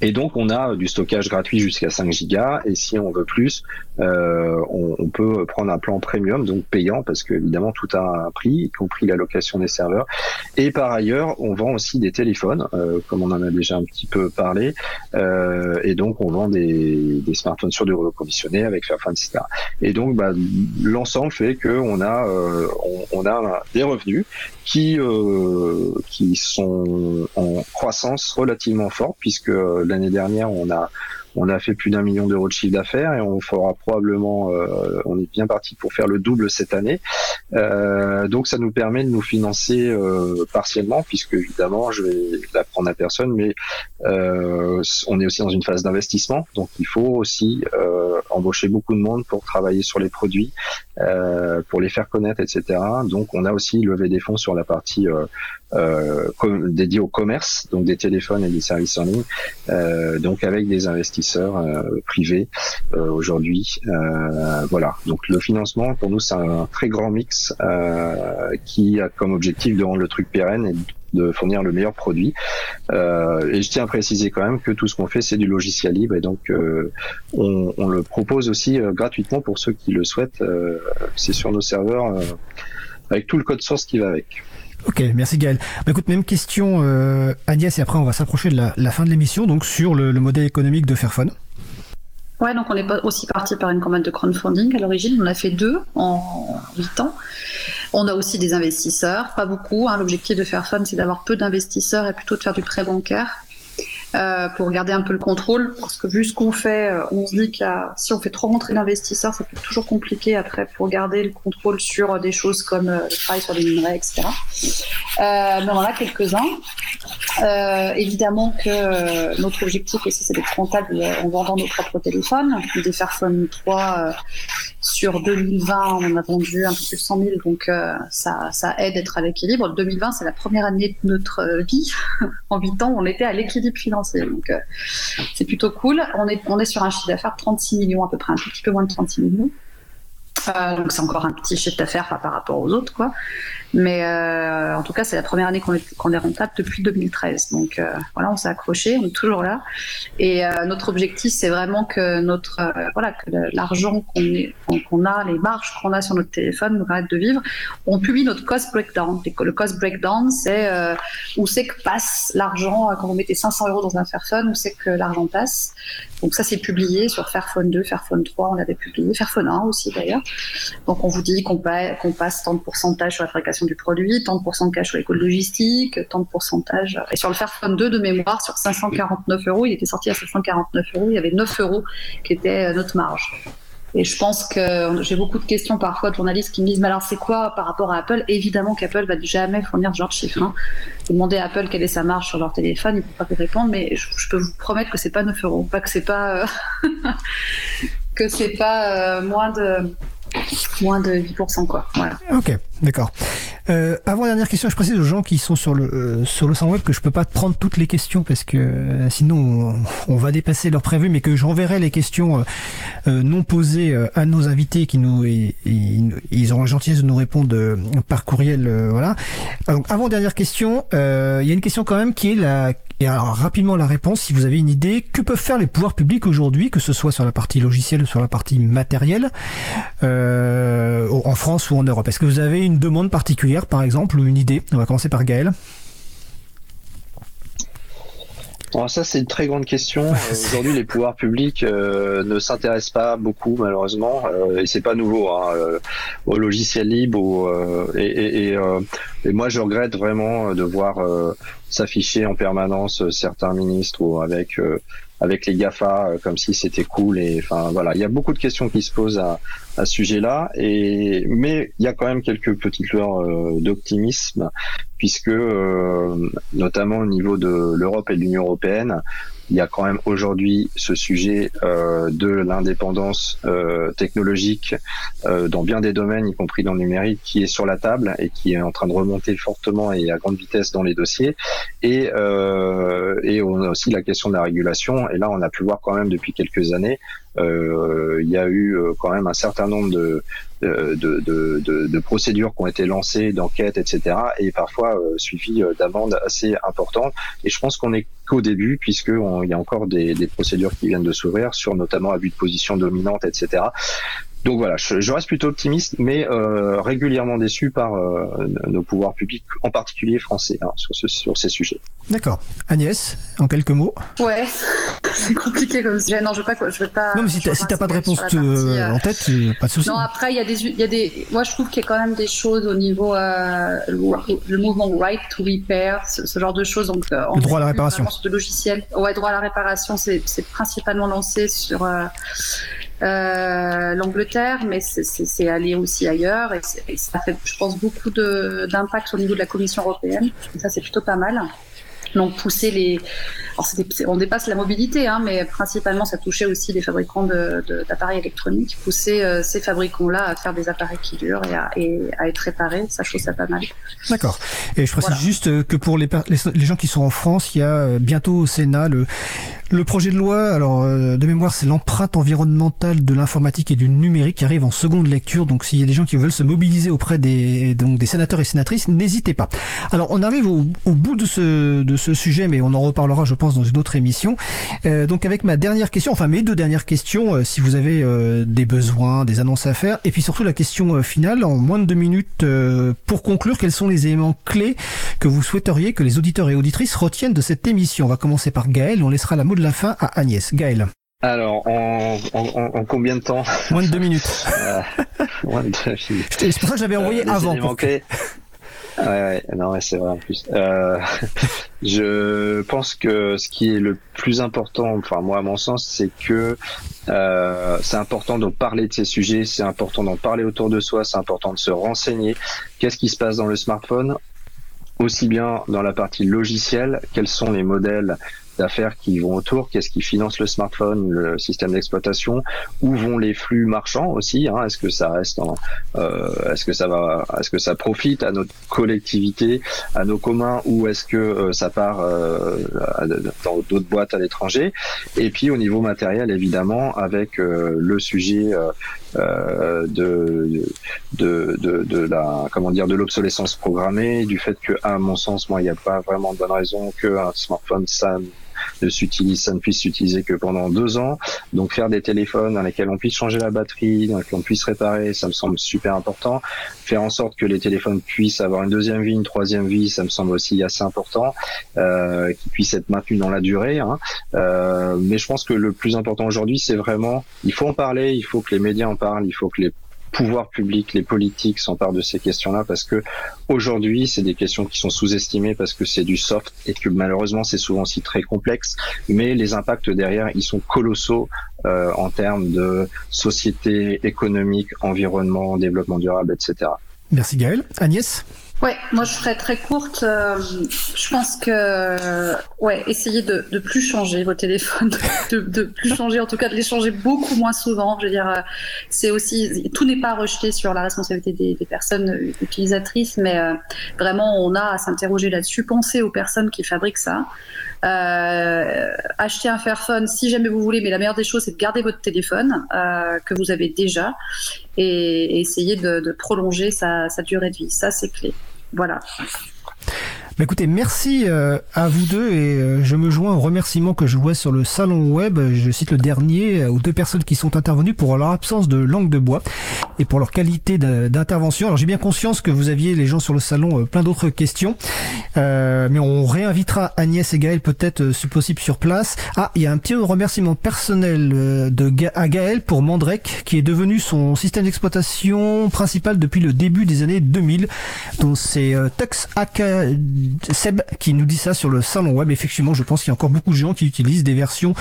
Et donc on a du stockage gratuit jusqu'à 5 gigas et si on veut plus, euh, on, peut prendre un plan premium, donc payant parce que évidemment tout a un prix, y compris la location des serveurs. Et par ailleurs, on vend aussi des téléphones, euh, comme on en a déjà un petit peu parlé, et donc on vend des, smartphones sur du reconditionné avec Fairphone, etc. Et donc bah, l'ensemble fait que on a euh, on, on a des revenus qui euh, qui sont en croissance relativement forte puisque euh, l'année dernière on a on a fait plus d'un million d'euros de chiffre d'affaires et on fera probablement, euh, on est bien parti pour faire le double cette année. Euh, donc ça nous permet de nous financer euh, partiellement, puisque évidemment, je vais l'apprendre à personne, mais euh, on est aussi dans une phase d'investissement, donc il faut aussi embaucher beaucoup de monde pour travailler sur les produits, euh, pour les faire connaître, etc. Donc on a aussi levé des fonds sur la partie euh, euh, dédiée au commerce, donc des téléphones et des services en ligne, donc avec des investisseurs privés aujourd'hui. Voilà. Donc le financement pour nous c'est un très grand mix qui a comme objectif de rendre le truc pérenne et de fournir le meilleur produit. Euh, et je tiens à préciser quand même que tout ce qu'on fait c'est du logiciel libre et donc euh, on, le propose aussi euh, gratuitement pour ceux qui le souhaitent. C'est sur nos serveurs avec tout le code source qui va avec. Ok, merci Gaël. Bah, écoute, même question Agnès, et après on va s'approcher de la, la fin de l'émission, donc sur le, le modèle économique de Fairphone. Ouais, donc on est aussi parti par une campagne de crowdfunding à l'origine. On a fait deux en huit ans. On a aussi des investisseurs, pas beaucoup. hein. L'objectif de Fairphone, c'est d'avoir peu d'investisseurs et plutôt de faire du prêt bancaire. Euh, pour garder un peu le contrôle, parce que vu ce qu'on fait, euh, on se dit que si on fait trop rentrer d'investisseurs, ça peut être toujours compliqué après pour garder le contrôle sur euh, des choses comme le travail sur les minerais, etc. Euh, mais on en a quelques-uns. Évidemment que notre objectif aussi, c'est d'être rentable en vendant nos propres téléphones. Des Fairphone 3 euh, sur 2020, on en a vendu un peu plus de 100 000, donc euh, ça, aide d'être à l'équilibre. 2020, c'est la première année de notre euh, vie. en 8 ans, on était à l'équilibre financier, donc euh, c'est plutôt cool. On est, sur un chiffre d'affaires de 36 millions à peu près, un petit peu moins de 36 millions. Donc c'est encore un petit chiffre d'affaires par rapport aux autres, quoi. Mais euh, en tout cas, c'est la première année qu'on est, rentable depuis 2013. Donc euh, voilà, on s'est accroché, on est toujours là. Et euh, notre objectif, c'est vraiment que notre euh, voilà que l'argent qu'on qu'on a, les marges qu'on a sur notre téléphone nous permettent de vivre. On publie notre cost breakdown. Le cost breakdown, c'est euh, où c'est que passe l'argent euh, quand vous mettez 500 euros dans un Fairphone, où c'est que l'argent passe. Donc ça, c'est publié sur Fairphone 2, Fairphone 3, on l'avait publié, Fairphone 1 aussi d'ailleurs. Donc on vous dit qu'on pa- qu'on passe tant de pourcentage sur la du produit, tant de pourcentage sur les coûts de logistique, tant de pourcentage. Et sur le Fairphone 2 de mémoire, sur 549 euros, il était sorti à 549 euros, il y avait 9 euros qui était euh, notre marge. Et je pense que j'ai beaucoup de questions parfois de journalistes qui me disent Mais alors c'est quoi par rapport à Apple? Évidemment qu'Apple va jamais fournir ce genre de chiffres. Hein. Demandez à Apple quelle est sa marge sur leur téléphone, ils ne peuvent pas vous répondre, mais je, peux vous promettre que c'est pas 9 euros, pas que c'est pas euh, que pas euh, moins de moins de 8%, quoi. Voilà. Ok, d'accord. Euh, avant dernière question, je précise aux gens qui sont sur le euh, sur le web que je peux pas prendre toutes les questions parce que euh, sinon on, va dépasser leur prévu, mais que j'enverrai les questions euh, euh, non posées à nos invités qui nous ils auront la gentillesse de nous répondre par courriel, voilà. Donc, avant dernière question, il y a une question quand même qui est la et alors rapidement la réponse, si vous avez une idée, que peuvent faire les pouvoirs publics aujourd'hui, que ce soit sur la partie logicielle ou sur la partie matérielle, euh, en France ou en Europe? Est-ce que vous avez une demande particulière, par exemple, ou une idée? On va commencer par Gaël. Alors ça c'est une très grande question. Euh, Aujourd'hui les pouvoirs publics euh, ne s'intéressent pas beaucoup malheureusement euh, et c'est pas nouveau hein, euh, au logiciel libre euh, et, et, et, euh, et moi je regrette vraiment de voir euh, s'afficher en permanence certains ministres ou avec euh, avec les Gafa euh, comme si c'était cool et enfin voilà, il y a beaucoup de questions qui se posent à, à ce sujet-là et mais il y a quand même quelques petites lueurs euh, d'optimisme puisque euh, notamment au niveau de l'Europe et de l'Union européenne, il y a quand même aujourd'hui ce sujet euh, de l'indépendance euh, technologique euh, dans bien des domaines, y compris dans le numérique, qui est sur la table et qui est en train de remonter fortement et à grande vitesse dans les dossiers. Et, euh, et on a aussi la question de la régulation. Et là, on a pu voir quand même depuis quelques années, il y a eu euh, quand même un certain nombre de, de, de, de, de procédures qui ont été lancées, d'enquêtes, etc. Et parfois euh, suivies euh, d'amendes assez importantes. Et je pense qu'on est qu'au début, puisque on- il y a encore des, des procédures qui viennent de s'ouvrir sur notamment abus de position dominante, etc. Donc voilà, je, je reste plutôt optimiste, mais euh, régulièrement déçu par euh, nos pouvoirs publics, en particulier français, hein, sur, ce, sur ces sujets. D'accord. Agnès, en quelques mots? Ouais, c'est compliqué comme sujet. Non, je veux pas, je veux pas. non, mais si t'as si pas de réponse partie, euh, en tête, pas de souci. Non, après, il y a des, il y a des, moi, je trouve qu'il y a quand même des choses au niveau, euh, le, mouvement right to repair, ce, ce genre de choses. Donc, euh, on Le droit à la réparation. De logiciels. Ouais, droit à la réparation, c'est, c'est principalement lancé sur, euh, l'Angleterre, mais c'est, allé aussi ailleurs et, ça fait, je pense, beaucoup d'impact au niveau de la Commission européenne. Ça, c'est plutôt pas mal. Donc pousser les, on dépasse la mobilité, hein, mais principalement ça touchait aussi les fabricants d'appareils électroniques, pousser euh, ces fabricants-là à faire des appareils qui durent et à, et à être réparés, ça je trouve ça pas mal. D'accord. Et je précise Voilà. juste euh, que pour les, per- les, les gens qui sont en France, il y a euh, bientôt au Sénat le, le projet de loi. Alors, euh, de mémoire, c'est l'empreinte environnementale de l'informatique et du numérique qui arrive en seconde lecture. Donc, s'il y a des gens qui veulent se mobiliser auprès des, donc, des sénateurs et sénatrices, n'hésitez pas. Alors, on arrive au, au bout de ce, de ce sujet, mais on en reparlera, je pense, dans une autre émission. Euh, donc, avec ma dernière question, enfin mes deux dernières questions, euh, si vous avez euh, des besoins, des annonces à faire, et puis surtout la question finale, en moins de deux minutes, pour conclure, quels sont les éléments clés que vous souhaiteriez que les auditeurs et auditrices retiennent de cette émission? On va commencer par Gaël, on laissera la mot de la fin à Agnès. Gaël, Alors, en, en, en- en combien de temps? Moins de deux minutes. Euh, de- C'est pour ça que j'avais envoyé Euh, avant. pour. Ouais, non, c'est vrai en plus. Euh, je pense que ce qui est le plus important, enfin moi à mon sens, c'est que euh, c'est important d'en parler de ces sujets, c'est important d'en parler autour de soi, c'est important de se renseigner. Qu'est-ce qui se passe dans le smartphone? Aussi bien dans la partie logicielle, quels sont les modèles d'affaires qui vont autour, qu'est-ce qui finance le smartphone, le système d'exploitation, où vont les flux marchands aussi, hein, est-ce que ça reste en, euh, est-ce que ça va, est-ce que ça profite à notre collectivité, à nos communs, ou est-ce que euh, ça part euh, dans d'autres boîtes à l'étranger? Et puis au niveau matériel, évidemment, avec euh, le sujet euh, de, de, de, de la, comment dire, de l'obsolescence programmée, du fait que, à mon sens, moi, il n'y a pas vraiment de bonne raison qu'un smartphone ça ça ne puisse s'utiliser que pendant deux ans. Donc faire des téléphones dans lesquels on puisse changer la batterie, dans lesquels on puisse réparer, ça me semble super important. Faire en sorte que les téléphones puissent avoir une deuxième vie, une troisième vie, ça me semble aussi assez important, euh, qu'ils puissent être maintenus dans la durée. hein. Euh, mais je pense que le plus important aujourd'hui, c'est vraiment, il faut en parler, il faut que les médias en parlent, il faut que les pouvoirs publics, les politiques s'emparent de ces questions-là parce que aujourd'hui, c'est des questions qui sont sous-estimées parce que c'est du soft et que malheureusement, c'est souvent aussi très complexe. Mais les impacts derrière, ils sont colossaux euh, en termes de société, économique, environnement, développement durable, etc. Merci Gaël. Agnès? Ouais, moi je serais très courte. euh, je pense que ouais, essayez de, de plus changer vos téléphones, de, de plus changer, en tout cas de les changer beaucoup moins souvent. Je veux dire, euh, c'est aussi tout n'est pas rejeté sur la responsabilité des, des personnes utilisatrices, mais euh, vraiment on a à s'interroger là-dessus. Pensez aux personnes qui fabriquent ça. Euh, achetez un Fairphone si jamais vous voulez, mais la meilleure des choses c'est de garder votre téléphone que vous avez déjà et, et essayer de, de prolonger sa, sa durée de vie. Ça c'est clé. Voilà. Bah écoutez, merci euh, à vous deux et euh, je me joins aux remerciements que je vois sur le salon web. Je cite le dernier euh, aux deux personnes qui sont intervenues pour leur absence de langue de bois et pour leur qualité d'intervention. Alors j'ai bien conscience que vous aviez les gens sur le salon plein d'autres questions, Euh, mais on réinvitera Agnès et Gaël peut-être si possible sur place. Ah, il y a un petit remerciement personnel de à Gaël pour Mandrake qui est devenu son système d'exploitation principal depuis le début des années 2000. Donc c'est Tux Academy Seb qui nous dit ça sur le salon web. Effectivement, je pense qu'il y a encore beaucoup de gens qui utilisent des versions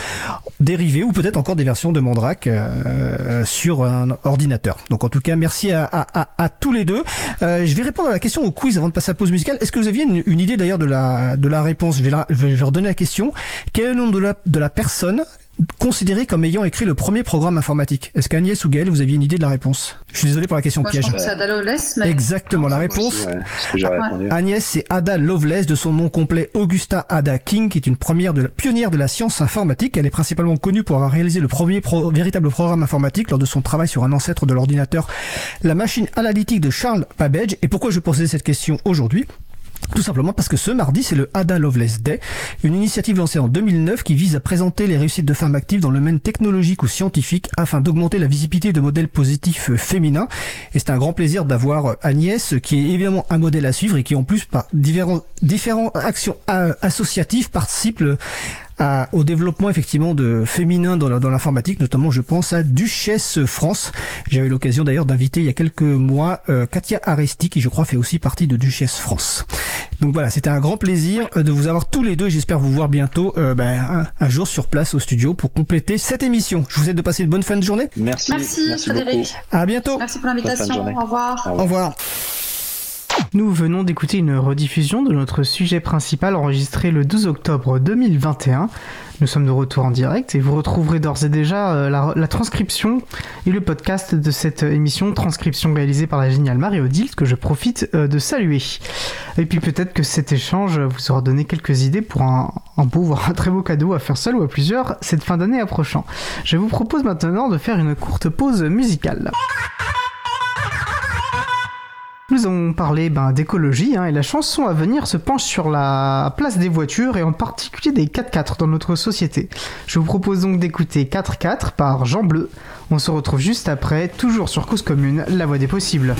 dérivées ou peut-être encore des versions de Mandrake euh, sur un ordinateur. Donc en tout cas, merci à, à, à, à tous les deux. Euh, je vais répondre à la question au quiz avant de passer à la pause musicale. Est-ce que vous aviez une, une idée d'ailleurs de la de la réponse? Je vais, la, je vais redonner la question. Quel est le nom de la de la personne considérée comme ayant écrit le premier programme informatique Est-ce qu'Agnès ou Gaël, vous aviez une idée de la réponse? Je suis désolé pour la question Moi, je piège. pense que c'est Ada Lovelace, mais Exactement, la réponse. aussi, ouais, ce. Agnès, c'est Ada Lovelace, de son nom complet Augusta Ada King, qui est une première de la, pionnière de la science informatique. Elle est principalement connue pour avoir réalisé le premier pro- véritable programme informatique lors de son travail sur un ancêtre de l'ordinateur, la machine analytique de Charles Babbage. Et pourquoi je posais cette question aujourd'hui? Tout simplement parce que ce mardi, c'est le Ada Lovelace Day, une initiative lancée en 2009 qui vise à présenter les réussites de femmes actives dans le domaine technologique ou scientifique afin d'augmenter la visibilité de modèles positifs euh, féminins. Et c'est un grand plaisir d'avoir euh, Agnès, qui est évidemment un modèle à suivre et qui en plus par différentes actions euh, associatives participe à- au développement effectivement de féminin dans la- dans l'informatique, notamment je pense à Duchesse France. J'avais eu l'occasion d'ailleurs d'inviter il y a quelques mois euh, Katia Aresti qui je crois fait aussi partie de Duchesse France. Donc voilà, c'était un grand plaisir euh, de vous avoir tous les deux et j'espère vous voir bientôt euh, ben, un, un jour sur place au studio pour compléter cette émission. Je vous souhaite de passer une bonne fin de journée. Merci. Merci, Frédéric. beaucoup. À bientôt. Merci pour l'invitation. Au revoir. Au revoir. Nous venons d'écouter une rediffusion de notre sujet principal enregistré le 12 octobre 2021. Nous sommes de retour en direct et vous retrouverez d'ores et déjà euh, la, transcription et le podcast de cette émission, transcription réalisée par la géniale Marie-Odile, que je profite euh, de saluer. Et puis peut-être que cet échange vous aura donné quelques idées pour un, un beau, voire un très beau cadeau à faire seul ou à plusieurs cette fin d'année approchant. Je vous propose maintenant de faire une courte pause musicale. Nous avons parlé ben, d'écologie hein, et la chanson à venir se penche sur la place des voitures et en particulier des 4x4 dans notre société. Je vous propose donc d'écouter 4x4 par Jean Bleu. On se retrouve juste après, toujours sur Cause Commune, la voie des possibles.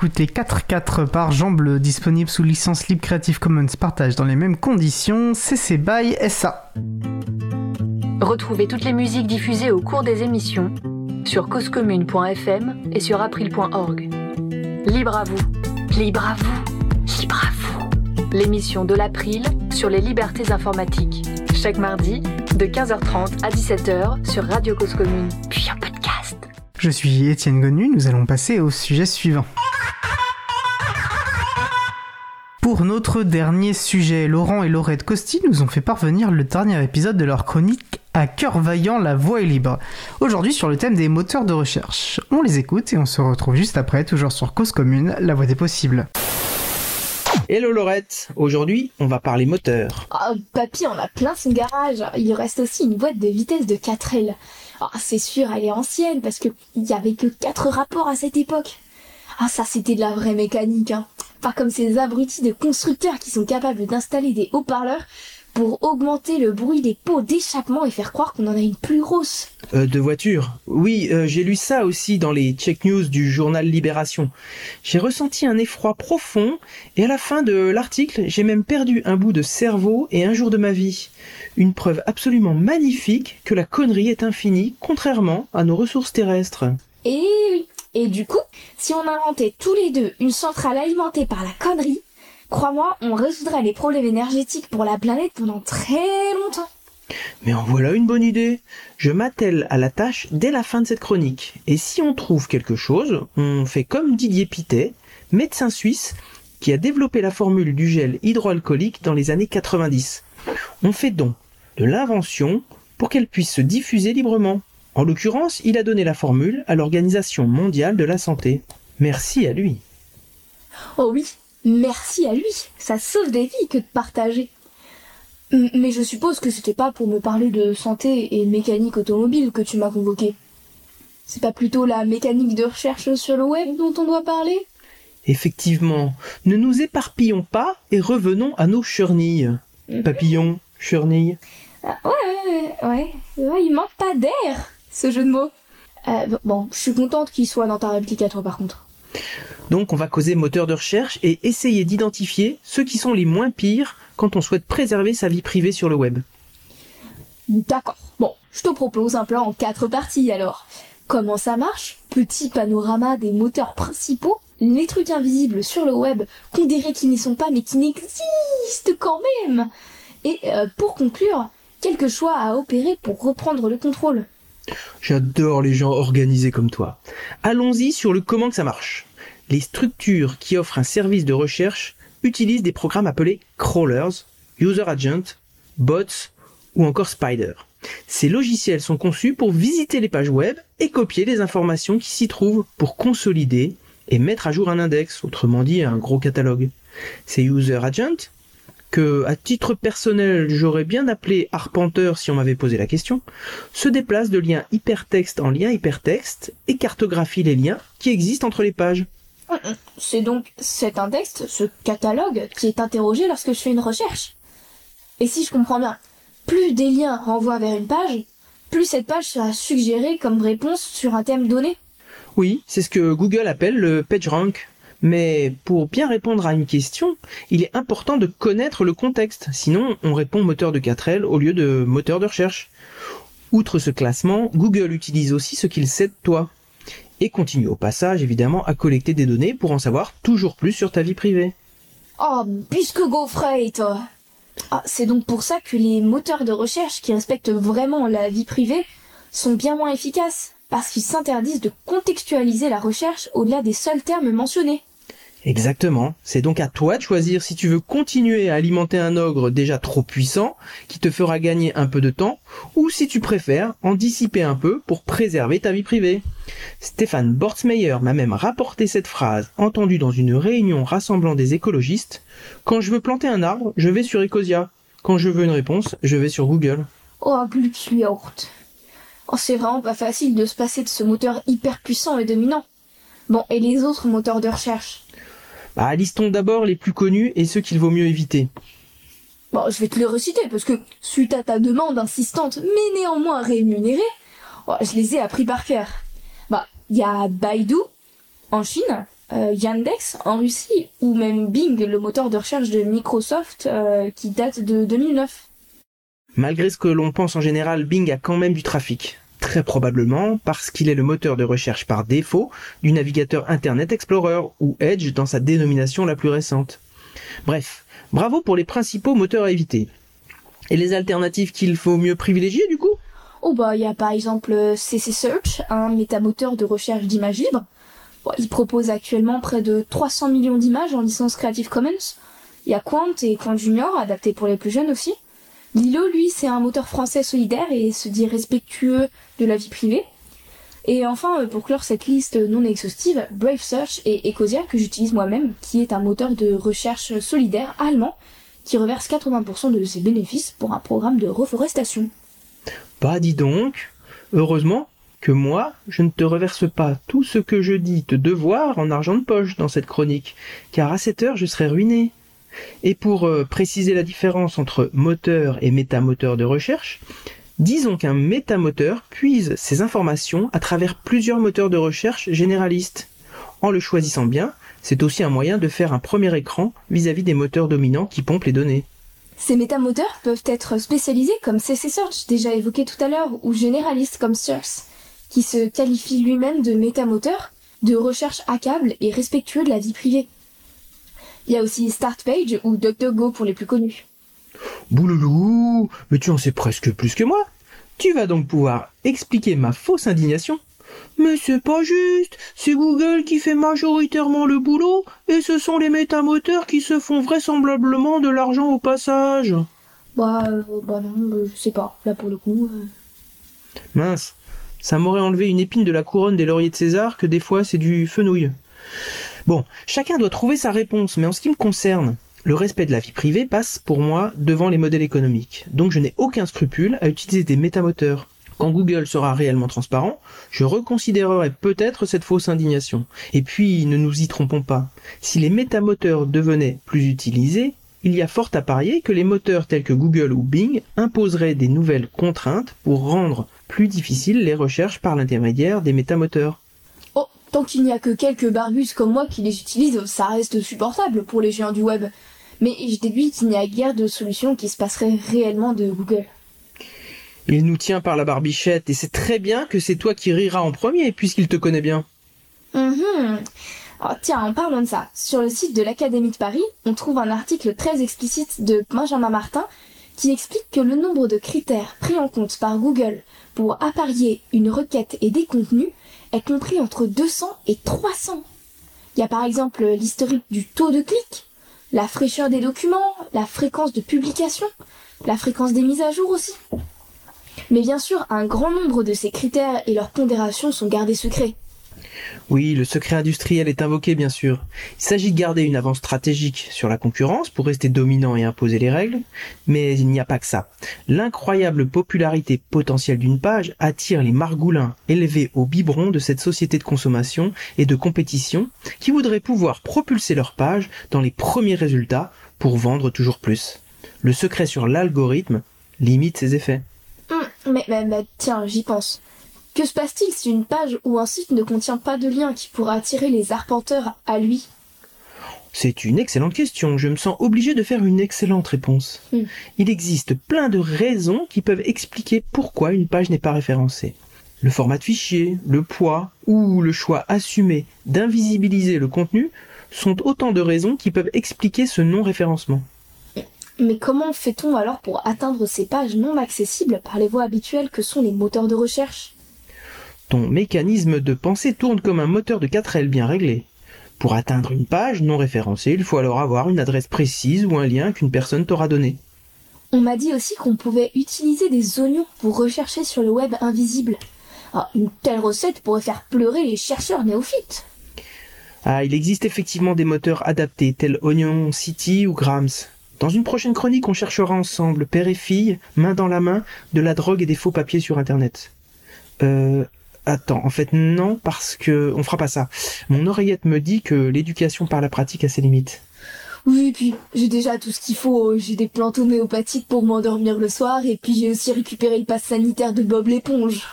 D'écouter 4x4 par Jean Bleu, disponible sous licence libre Creative Commons partage dans les mêmes conditions, CC BY SA. Retrouvez toutes les musiques diffusées au cours des émissions sur causecommune.fm et sur april.org. Libre à vous, libre à vous, libre à vous. L'émission de l'April sur les libertés informatiques. Chaque mardi, de 15h30 à 17h sur Radio Cause Commune, puis en podcast. Je suis Étienne Gonu, nous allons passer au sujet suivant. Pour notre dernier sujet, Laurent et Laurette Costi nous ont fait parvenir le dernier épisode de leur chronique À cœur vaillant, la voix est libre. Aujourd'hui sur le thème des moteurs de recherche. On les écoute et on se retrouve juste après, toujours sur Cause Commune, la voix des possibles. Hello Laurette, aujourd'hui on va parler moteur. Ah, papy, on a plein son garage. Il reste aussi une boîte de vitesse de 4L. Ah, c'est sûr, elle est ancienne parce que il y avait que 4 rapports à cette époque. Ah, ça c'était de la vraie mécanique. Hein. Pas comme ces abrutis de constructeurs qui sont capables d'installer des haut-parleurs pour augmenter le bruit des pots d'échappement et faire croire qu'on en a une plus grosse. Euh, de voiture. Oui, euh, j'ai lu ça aussi dans les check news du journal Libération. J'ai ressenti un effroi profond et à la fin de l'article, j'ai même perdu un bout de cerveau et un jour de ma vie. Une preuve absolument magnifique que la connerie est infinie, contrairement à nos ressources terrestres. Et oui. Et du coup, si on inventait tous les deux une centrale alimentée par la connerie, crois-moi, on résoudrait les problèmes énergétiques pour la planète pendant très longtemps. Mais en voilà une bonne idée. Je m'attelle à la tâche dès la fin de cette chronique. Et si on trouve quelque chose, on fait comme Didier Pitet, médecin suisse, qui a développé la formule du gel hydroalcoolique dans les années 90. On fait don de l'invention pour qu'elle puisse se diffuser librement. En l'occurrence, il a donné la formule à l'Organisation mondiale de la santé. Merci à lui. Oh oui, merci à lui. Ça sauve des vies que de partager. Mais je suppose que c'était pas pour me parler de santé et mécanique automobile que tu m'as convoqué. C'est pas plutôt la mécanique de recherche sur le web dont on doit parler? Effectivement, ne nous éparpillons pas et revenons à nos chernilles. Papillons, chernilles. Ah, ouais, ouais, ouais, ouais, il manque pas d'air, ce jeu de mots. Euh, bon, je suis contente qu'il soit dans ta réplique à toi par contre. Donc on va causer moteur de recherche et essayer d'identifier ceux qui sont les moins pires quand on souhaite préserver sa vie privée sur le web. D'accord. Bon, je te propose un plan en quatre parties alors. Comment ça marche Petit panorama des moteurs principaux, les trucs invisibles sur le web qu'on dirait qu'ils n'y sont pas mais qui n'existent quand même. Et euh, pour conclure, quelques choix à opérer pour reprendre le contrôle. J'adore les gens organisés comme toi. Allons-y sur le comment que ça marche. Les structures qui offrent un service de recherche utilisent des programmes appelés crawlers, user agent, bots ou encore spider. Ces logiciels sont conçus pour visiter les pages web et copier les informations qui s'y trouvent pour consolider et mettre à jour un index, autrement dit un gros catalogue. Ces user agents, que à titre personnel j'aurais bien appelé arpenteur si on m'avait posé la question, se déplacent de lien hypertexte en lien hypertexte et cartographient les liens qui existent entre les pages. C'est donc cet index, ce catalogue, qui est interrogé lorsque je fais une recherche. Et si je comprends bien, plus des liens renvoient vers une page, plus cette page sera suggérée comme réponse sur un thème donné. Oui, c'est ce que Google appelle le PageRank. Mais pour bien répondre à une question, il est important de connaître le contexte, sinon on répond moteur de 4L au lieu de moteur de recherche. Outre ce classement, Google utilise aussi ce qu'il sait de toi. Et continue au passage évidemment à collecter des données pour en savoir toujours plus sur ta vie privée. Oh, puisque Gaufrate ah, C'est donc pour ça que les moteurs de recherche qui respectent vraiment la vie privée sont bien moins efficaces, parce qu'ils s'interdisent de contextualiser la recherche au-delà des seuls termes mentionnés. Exactement. C'est donc à toi de choisir si tu veux continuer à alimenter un ogre déjà trop puissant, qui te fera gagner un peu de temps, ou si tu préfères en dissiper un peu pour préserver ta vie privée. Stéphane Bortsmeyer m'a même rapporté cette phrase entendue dans une réunion rassemblant des écologistes. Quand je veux planter un arbre, je vais sur Ecosia. Quand je veux une réponse, je vais sur Google. Oh, Glücksliort. Oh, c'est vraiment pas facile de se passer de ce moteur hyper puissant et dominant. Bon, et les autres moteurs de recherche? Bah, listons d'abord les plus connus et ceux qu'il vaut mieux éviter. Bon, je vais te les reciter parce que, suite à ta demande insistante mais néanmoins rémunérée, oh, je les ai appris par cœur. Bah, il y a Baidu en Chine, euh, Yandex en Russie ou même Bing, le moteur de recherche de Microsoft euh, qui date de 2009. Malgré ce que l'on pense en général, Bing a quand même du trafic. Très probablement parce qu'il est le moteur de recherche par défaut du navigateur Internet Explorer ou Edge dans sa dénomination la plus récente. Bref, bravo pour les principaux moteurs à éviter. Et les alternatives qu'il faut mieux privilégier du coup? Oh bah il y a par exemple CC Search, un métamoteur de recherche d'images libres. Il propose actuellement près de 300 millions d'images en licence Creative Commons. Il y a Quant et Quant Junior, adapté pour les plus jeunes aussi. Lilo, lui, c'est un moteur français solidaire et se dit respectueux de la vie privée. Et enfin, pour clore cette liste non exhaustive, Brave Search et Ecosia, que j'utilise moi-même, qui est un moteur de recherche solidaire allemand, qui reverse 80% de ses bénéfices pour un programme de reforestation. Bah dis donc, heureusement, que moi, je ne te reverse pas tout ce que je dis te devoir en argent de poche dans cette chronique, car à cette heure je serais ruiné. Et pour euh, préciser la différence entre moteur et métamoteur de recherche, disons qu'un métamoteur puise ses informations à travers plusieurs moteurs de recherche généralistes. En le choisissant bien, c'est aussi un moyen de faire un premier écran vis-à-vis des moteurs dominants qui pompent les données. Ces métamoteurs peuvent être spécialisés comme CC Search, déjà évoqué tout à l'heure, ou généralistes comme Source, qui se qualifie lui-même de métamoteur, de recherche à câble et respectueux de la vie privée. Il y a aussi StartPage ou DuckDuckGo pour les plus connus. Bouloulou, mais tu en sais presque plus que moi. Tu vas donc pouvoir expliquer ma fausse indignation mais c'est pas juste. C'est Google qui fait majoritairement le boulot et ce sont les métamoteurs qui se font vraisemblablement de l'argent au passage. Bah, euh, bah non, euh, je sais pas. Là pour le coup. euh. Mince, ça m'aurait enlevé une épine de la couronne des lauriers de César que des fois c'est du fenouil. Bon, chacun doit trouver sa réponse, mais en ce qui me concerne, le respect de la vie privée passe pour moi devant les modèles économiques. Donc je n'ai aucun scrupule à utiliser des métamoteurs. Quand Google sera réellement transparent, je reconsidérerai peut-être cette fausse indignation. Et puis, ne nous y trompons pas, si les métamoteurs devenaient plus utilisés, il y a fort à parier que les moteurs tels que Google ou Bing imposeraient des nouvelles contraintes pour rendre plus difficiles les recherches par l'intermédiaire des métamoteurs. Tant qu'il n'y a que quelques barbus comme moi qui les utilisent, ça reste supportable pour les géants du web. Mais je déduis qu'il n'y a guère de solution qui se passerait réellement de Google. Il nous tient par la barbichette et c'est très bien que c'est toi qui riras en premier puisqu'il te connaît bien. Oh, tiens, en parlant de ça, sur le site de l'Académie de Paris, on trouve un article très explicite de Benjamin Martin qui explique que le nombre de critères pris en compte par Google pour apparier une requête et des contenus est compris entre 200 et 300. Il y a par exemple l'historique du taux de clic, la fraîcheur des documents, la fréquence de publication, la fréquence des mises à jour aussi. Mais bien sûr, un grand nombre de ces critères et leurs pondérations sont gardés secrets. Oui, le secret industriel est invoqué bien sûr. Il s'agit de garder une avance stratégique sur la concurrence pour rester dominant et imposer les règles, mais il n'y a pas que ça. L'incroyable popularité potentielle d'une page attire les margoulins élevés au biberon de cette société de consommation et de compétition qui voudraient pouvoir propulser leur page dans les premiers résultats pour vendre toujours plus. Le secret sur l'algorithme limite ses effets. Hum, mais, tiens, j'y pense. Que se passe-t-il si une page ou un site ne contient pas de lien qui pourra attirer les arpenteurs à lui? C'est une excellente question. Je me sens obligé de faire une excellente réponse. Hmm. Il existe plein de raisons qui peuvent expliquer pourquoi une page n'est pas référencée. Le format de fichier, le poids ou le choix assumé d'invisibiliser le contenu sont autant de raisons qui peuvent expliquer ce non-référencement. Mais comment fait-on alors pour atteindre ces pages non accessibles par les voies habituelles que sont les moteurs de recherche? Ton mécanisme de pensée tourne comme un moteur de 4L bien réglé. Pour atteindre une page non référencée, il faut alors avoir une adresse précise ou un lien qu'une personne t'aura donné. On m'a dit aussi qu'on pouvait utiliser des oignons pour rechercher sur le web invisible. Ah, une telle recette pourrait faire pleurer les chercheurs néophytes. Ah, il existe effectivement des moteurs adaptés tels Onion City ou Grams. Dans une prochaine chronique, on cherchera ensemble, père et fille, main dans la main, de la drogue et des faux papiers sur Internet. Euh, attends, en fait non, parce que on fera pas ça. Mon oreillette me dit que l'éducation par la pratique a ses limites. Oui, puis j'ai déjà tout ce qu'il faut. J'ai des plantes homéopathiques pour m'endormir le soir, et puis j'ai aussi récupéré le pass sanitaire de Bob l'éponge.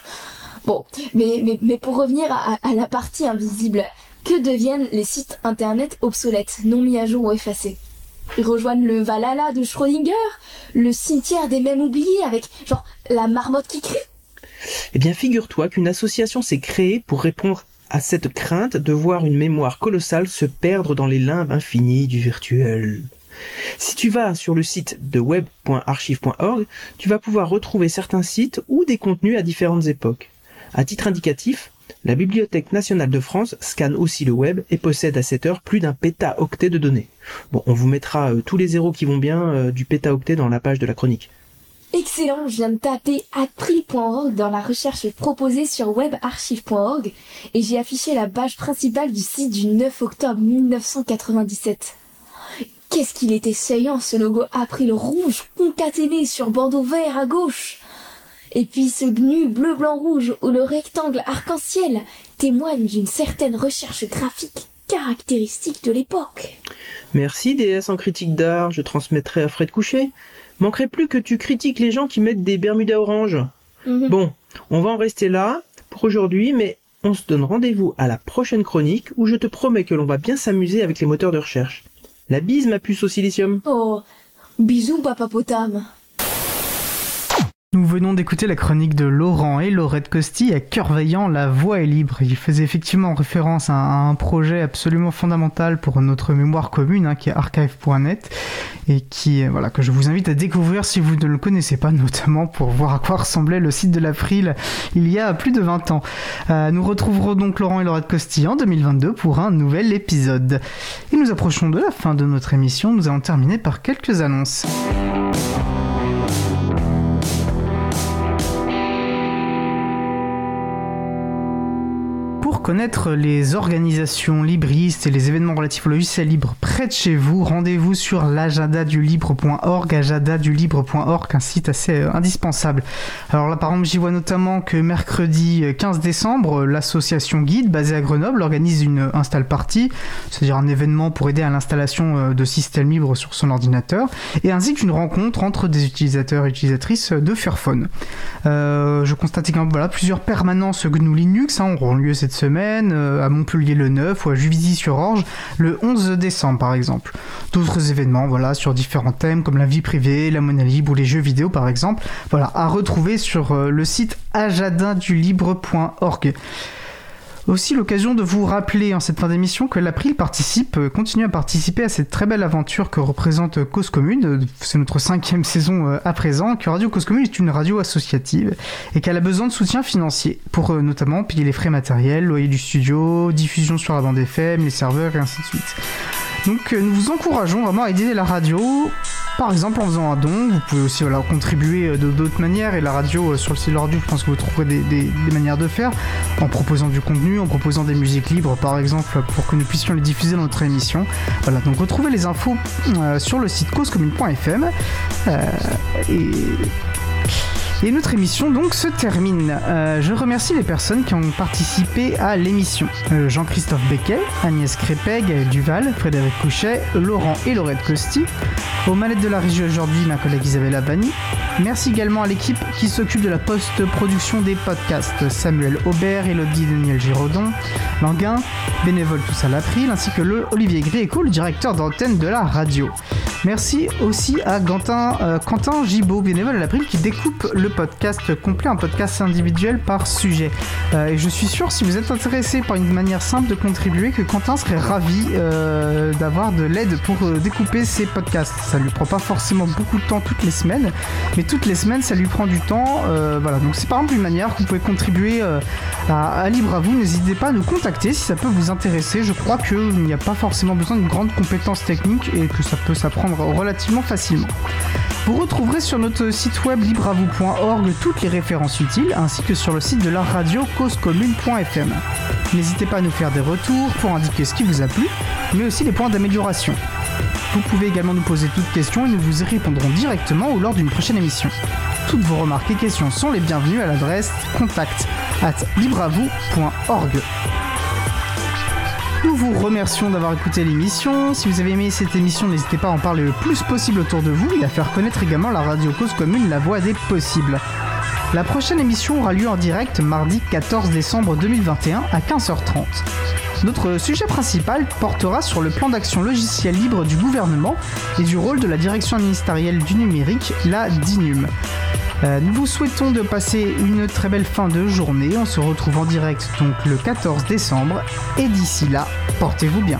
Bon, mais, mais, pour revenir à, à la partie invisible, que deviennent les sites internet obsolètes, non mis à jour ou effacés? Ils rejoignent le Valhalla de Schrödinger, le cimetière des mêmes oubliés avec, genre, la marmotte qui crie? Eh bien, figure-toi qu'une association s'est créée pour répondre à cette crainte de voir une mémoire colossale se perdre dans les limbes infinies du virtuel. Si tu vas sur le site de web.archive.org, tu vas pouvoir retrouver certains sites ou des contenus à différentes époques. À titre indicatif, la Bibliothèque nationale de France scanne aussi le web et possède à cette heure plus d'un pétaoctet de données. Bon, on vous mettra euh, tous les zéros qui vont bien euh, du pétaoctet dans la page de la chronique. Excellent, je viens de taper april.org dans la recherche proposée sur webarchive.org et j'ai affiché la page principale du site du 9 octobre 1997. Qu'est-ce qu'il était saillant ce logo April rouge concaténé sur bandeau vert à gauche Et puis ce GNU bleu, blanc, rouge ou le rectangle arc-en-ciel témoigne d'une certaine recherche graphique caractéristique de l'époque. Merci DS en critique d'art, je transmettrai à Fred Coucher. Manquerait plus que tu critiques les gens qui mettent des Bermudas orange. Mhm. Bon, on va en rester là pour aujourd'hui, mais on se donne rendez-vous à la prochaine chronique où je te promets que l'on va bien s'amuser avec les moteurs de recherche. La bise, ma puce au silicium. Oh, bisous papa potame. Nous venons d'écouter la chronique de Laurent et Laurette Costi à Cœur Vaillant, La Voix est libre. Il faisait effectivement référence à un projet absolument fondamental pour notre mémoire commune, hein, qui est archive.net, et qui, euh, voilà, que je vous invite à découvrir si vous ne le connaissez pas, notamment pour voir à quoi ressemblait le site de l'April il y a plus de 20 ans. Euh, nous retrouverons donc Laurent et Laurette Costi en 2022 pour un nouvel épisode. Et nous approchons de la fin de notre émission. Nous allons terminer par quelques annonces. Connaître les organisations libristes et les événements relatifs au logiciel libre près de chez vous, rendez-vous sur l'agenda-du-libre.org, agenda-du-libre.org, un site assez euh, indispensable. Alors là, par exemple, j'y vois notamment que mercredi euh, 15 décembre, euh, l'association Guide, basée à Grenoble, organise une install party, c'est-à-dire un événement pour aider à l'installation euh, de systèmes libres sur son ordinateur, et ainsi qu'une rencontre entre des utilisateurs et utilisatrices de Fairphone. Euh, je constate également voilà, plusieurs permanences GNU Linux hein, auront lieu cette semaine, euh, à Montpellier le 9 ou à Juvisy-sur-Orge le 11 décembre par exemple. D'autres événements voilà, sur différents thèmes comme la vie privée, la monnaie libre ou les jeux vidéo par exemple, voilà, à retrouver sur euh, le site ajadindulibre.org. Aussi l'occasion de vous rappeler en cette fin d'émission que l'April participe, euh, continue à participer à cette très belle aventure que représente euh, Cause Commune. Euh, C'est notre cinquième saison à présent, que Radio Cause Commune est une radio associative et qu'elle a besoin de soutien financier pour notamment payer les frais matériels, loyer du studio, diffusion sur la bande FM, les serveurs et ainsi de suite. Donc euh, nous vous encourageons vraiment à aider la radio, par exemple en faisant un don. Vous pouvez aussi voilà, contribuer euh, de d'autres manières et la radio euh, sur le site de je pense que vous trouverez des, des- manières de faire en proposant du contenu, en proposant des musiques libres par exemple pour que nous puissions les diffuser dans notre émission. Voilà, donc retrouvez les infos sur le site causecommune.fm et et notre émission donc se termine. Euh, je remercie les personnes qui ont participé à l'émission. Euh, Jean-Christophe Becquet, Agnès Crépeg, Duval, Frédéric Couchet, Laurent et Laurette Costi. Aux manettes de la régie aujourd'hui, ma collègue Isabelle Abani. Merci également à l'équipe qui s'occupe de la post-production des podcasts. Samuel Aubert, Elodie Daniel Giraudon, Languin, bénévole tous à l'April, ainsi que le Olivier Gréco, directeur d'antenne de la radio. Merci aussi à Quentin, euh, Gibaud, bénévole à l'April, qui découpe le podcast complet, un podcast individuel par sujet. Euh, et je suis sûr, si vous êtes intéressé par une manière simple de contribuer, que Quentin serait ravi euh, d'avoir de l'aide pour euh, découper ses podcasts. Ça lui prend pas forcément beaucoup de temps toutes les semaines, mais toutes les semaines, ça lui prend du temps. Voilà, donc c'est par exemple une manière que vous pouvez contribuer à, à Libre à vous. N'hésitez pas à nous contacter si ça peut vous intéresser. Je crois qu'il n'y a pas forcément besoin d'une grande compétence technique et que ça peut s'apprendre relativement facilement. Vous retrouverez sur notre site web libreavou.org toutes les références utiles, ainsi que sur le site de la radio causecommune.fm. N'hésitez pas à nous faire des retours pour indiquer ce qui vous a plu, mais aussi les points d'amélioration. Vous pouvez également nous poser toutes questions et nous vous y répondrons directement ou lors d'une prochaine émission. Toutes vos remarques et questions sont les bienvenues à l'adresse contact at libreavou.org. Vous remercions d'avoir écouté l'émission. Si vous avez aimé cette émission, n'hésitez pas à en parler le plus possible autour de vous et à faire connaître également la radio cause commune, la voix des possibles. La prochaine émission aura lieu en direct mardi 14 décembre 2021 à 15h30. Notre sujet principal portera sur le plan d'action logiciel libre du gouvernement et du rôle de la direction ministérielle du numérique, la DINUM. Euh, nous vous souhaitons de passer une très belle fin de journée. On se retrouve en direct donc le 14 décembre. Et d'ici là, portez-vous bien.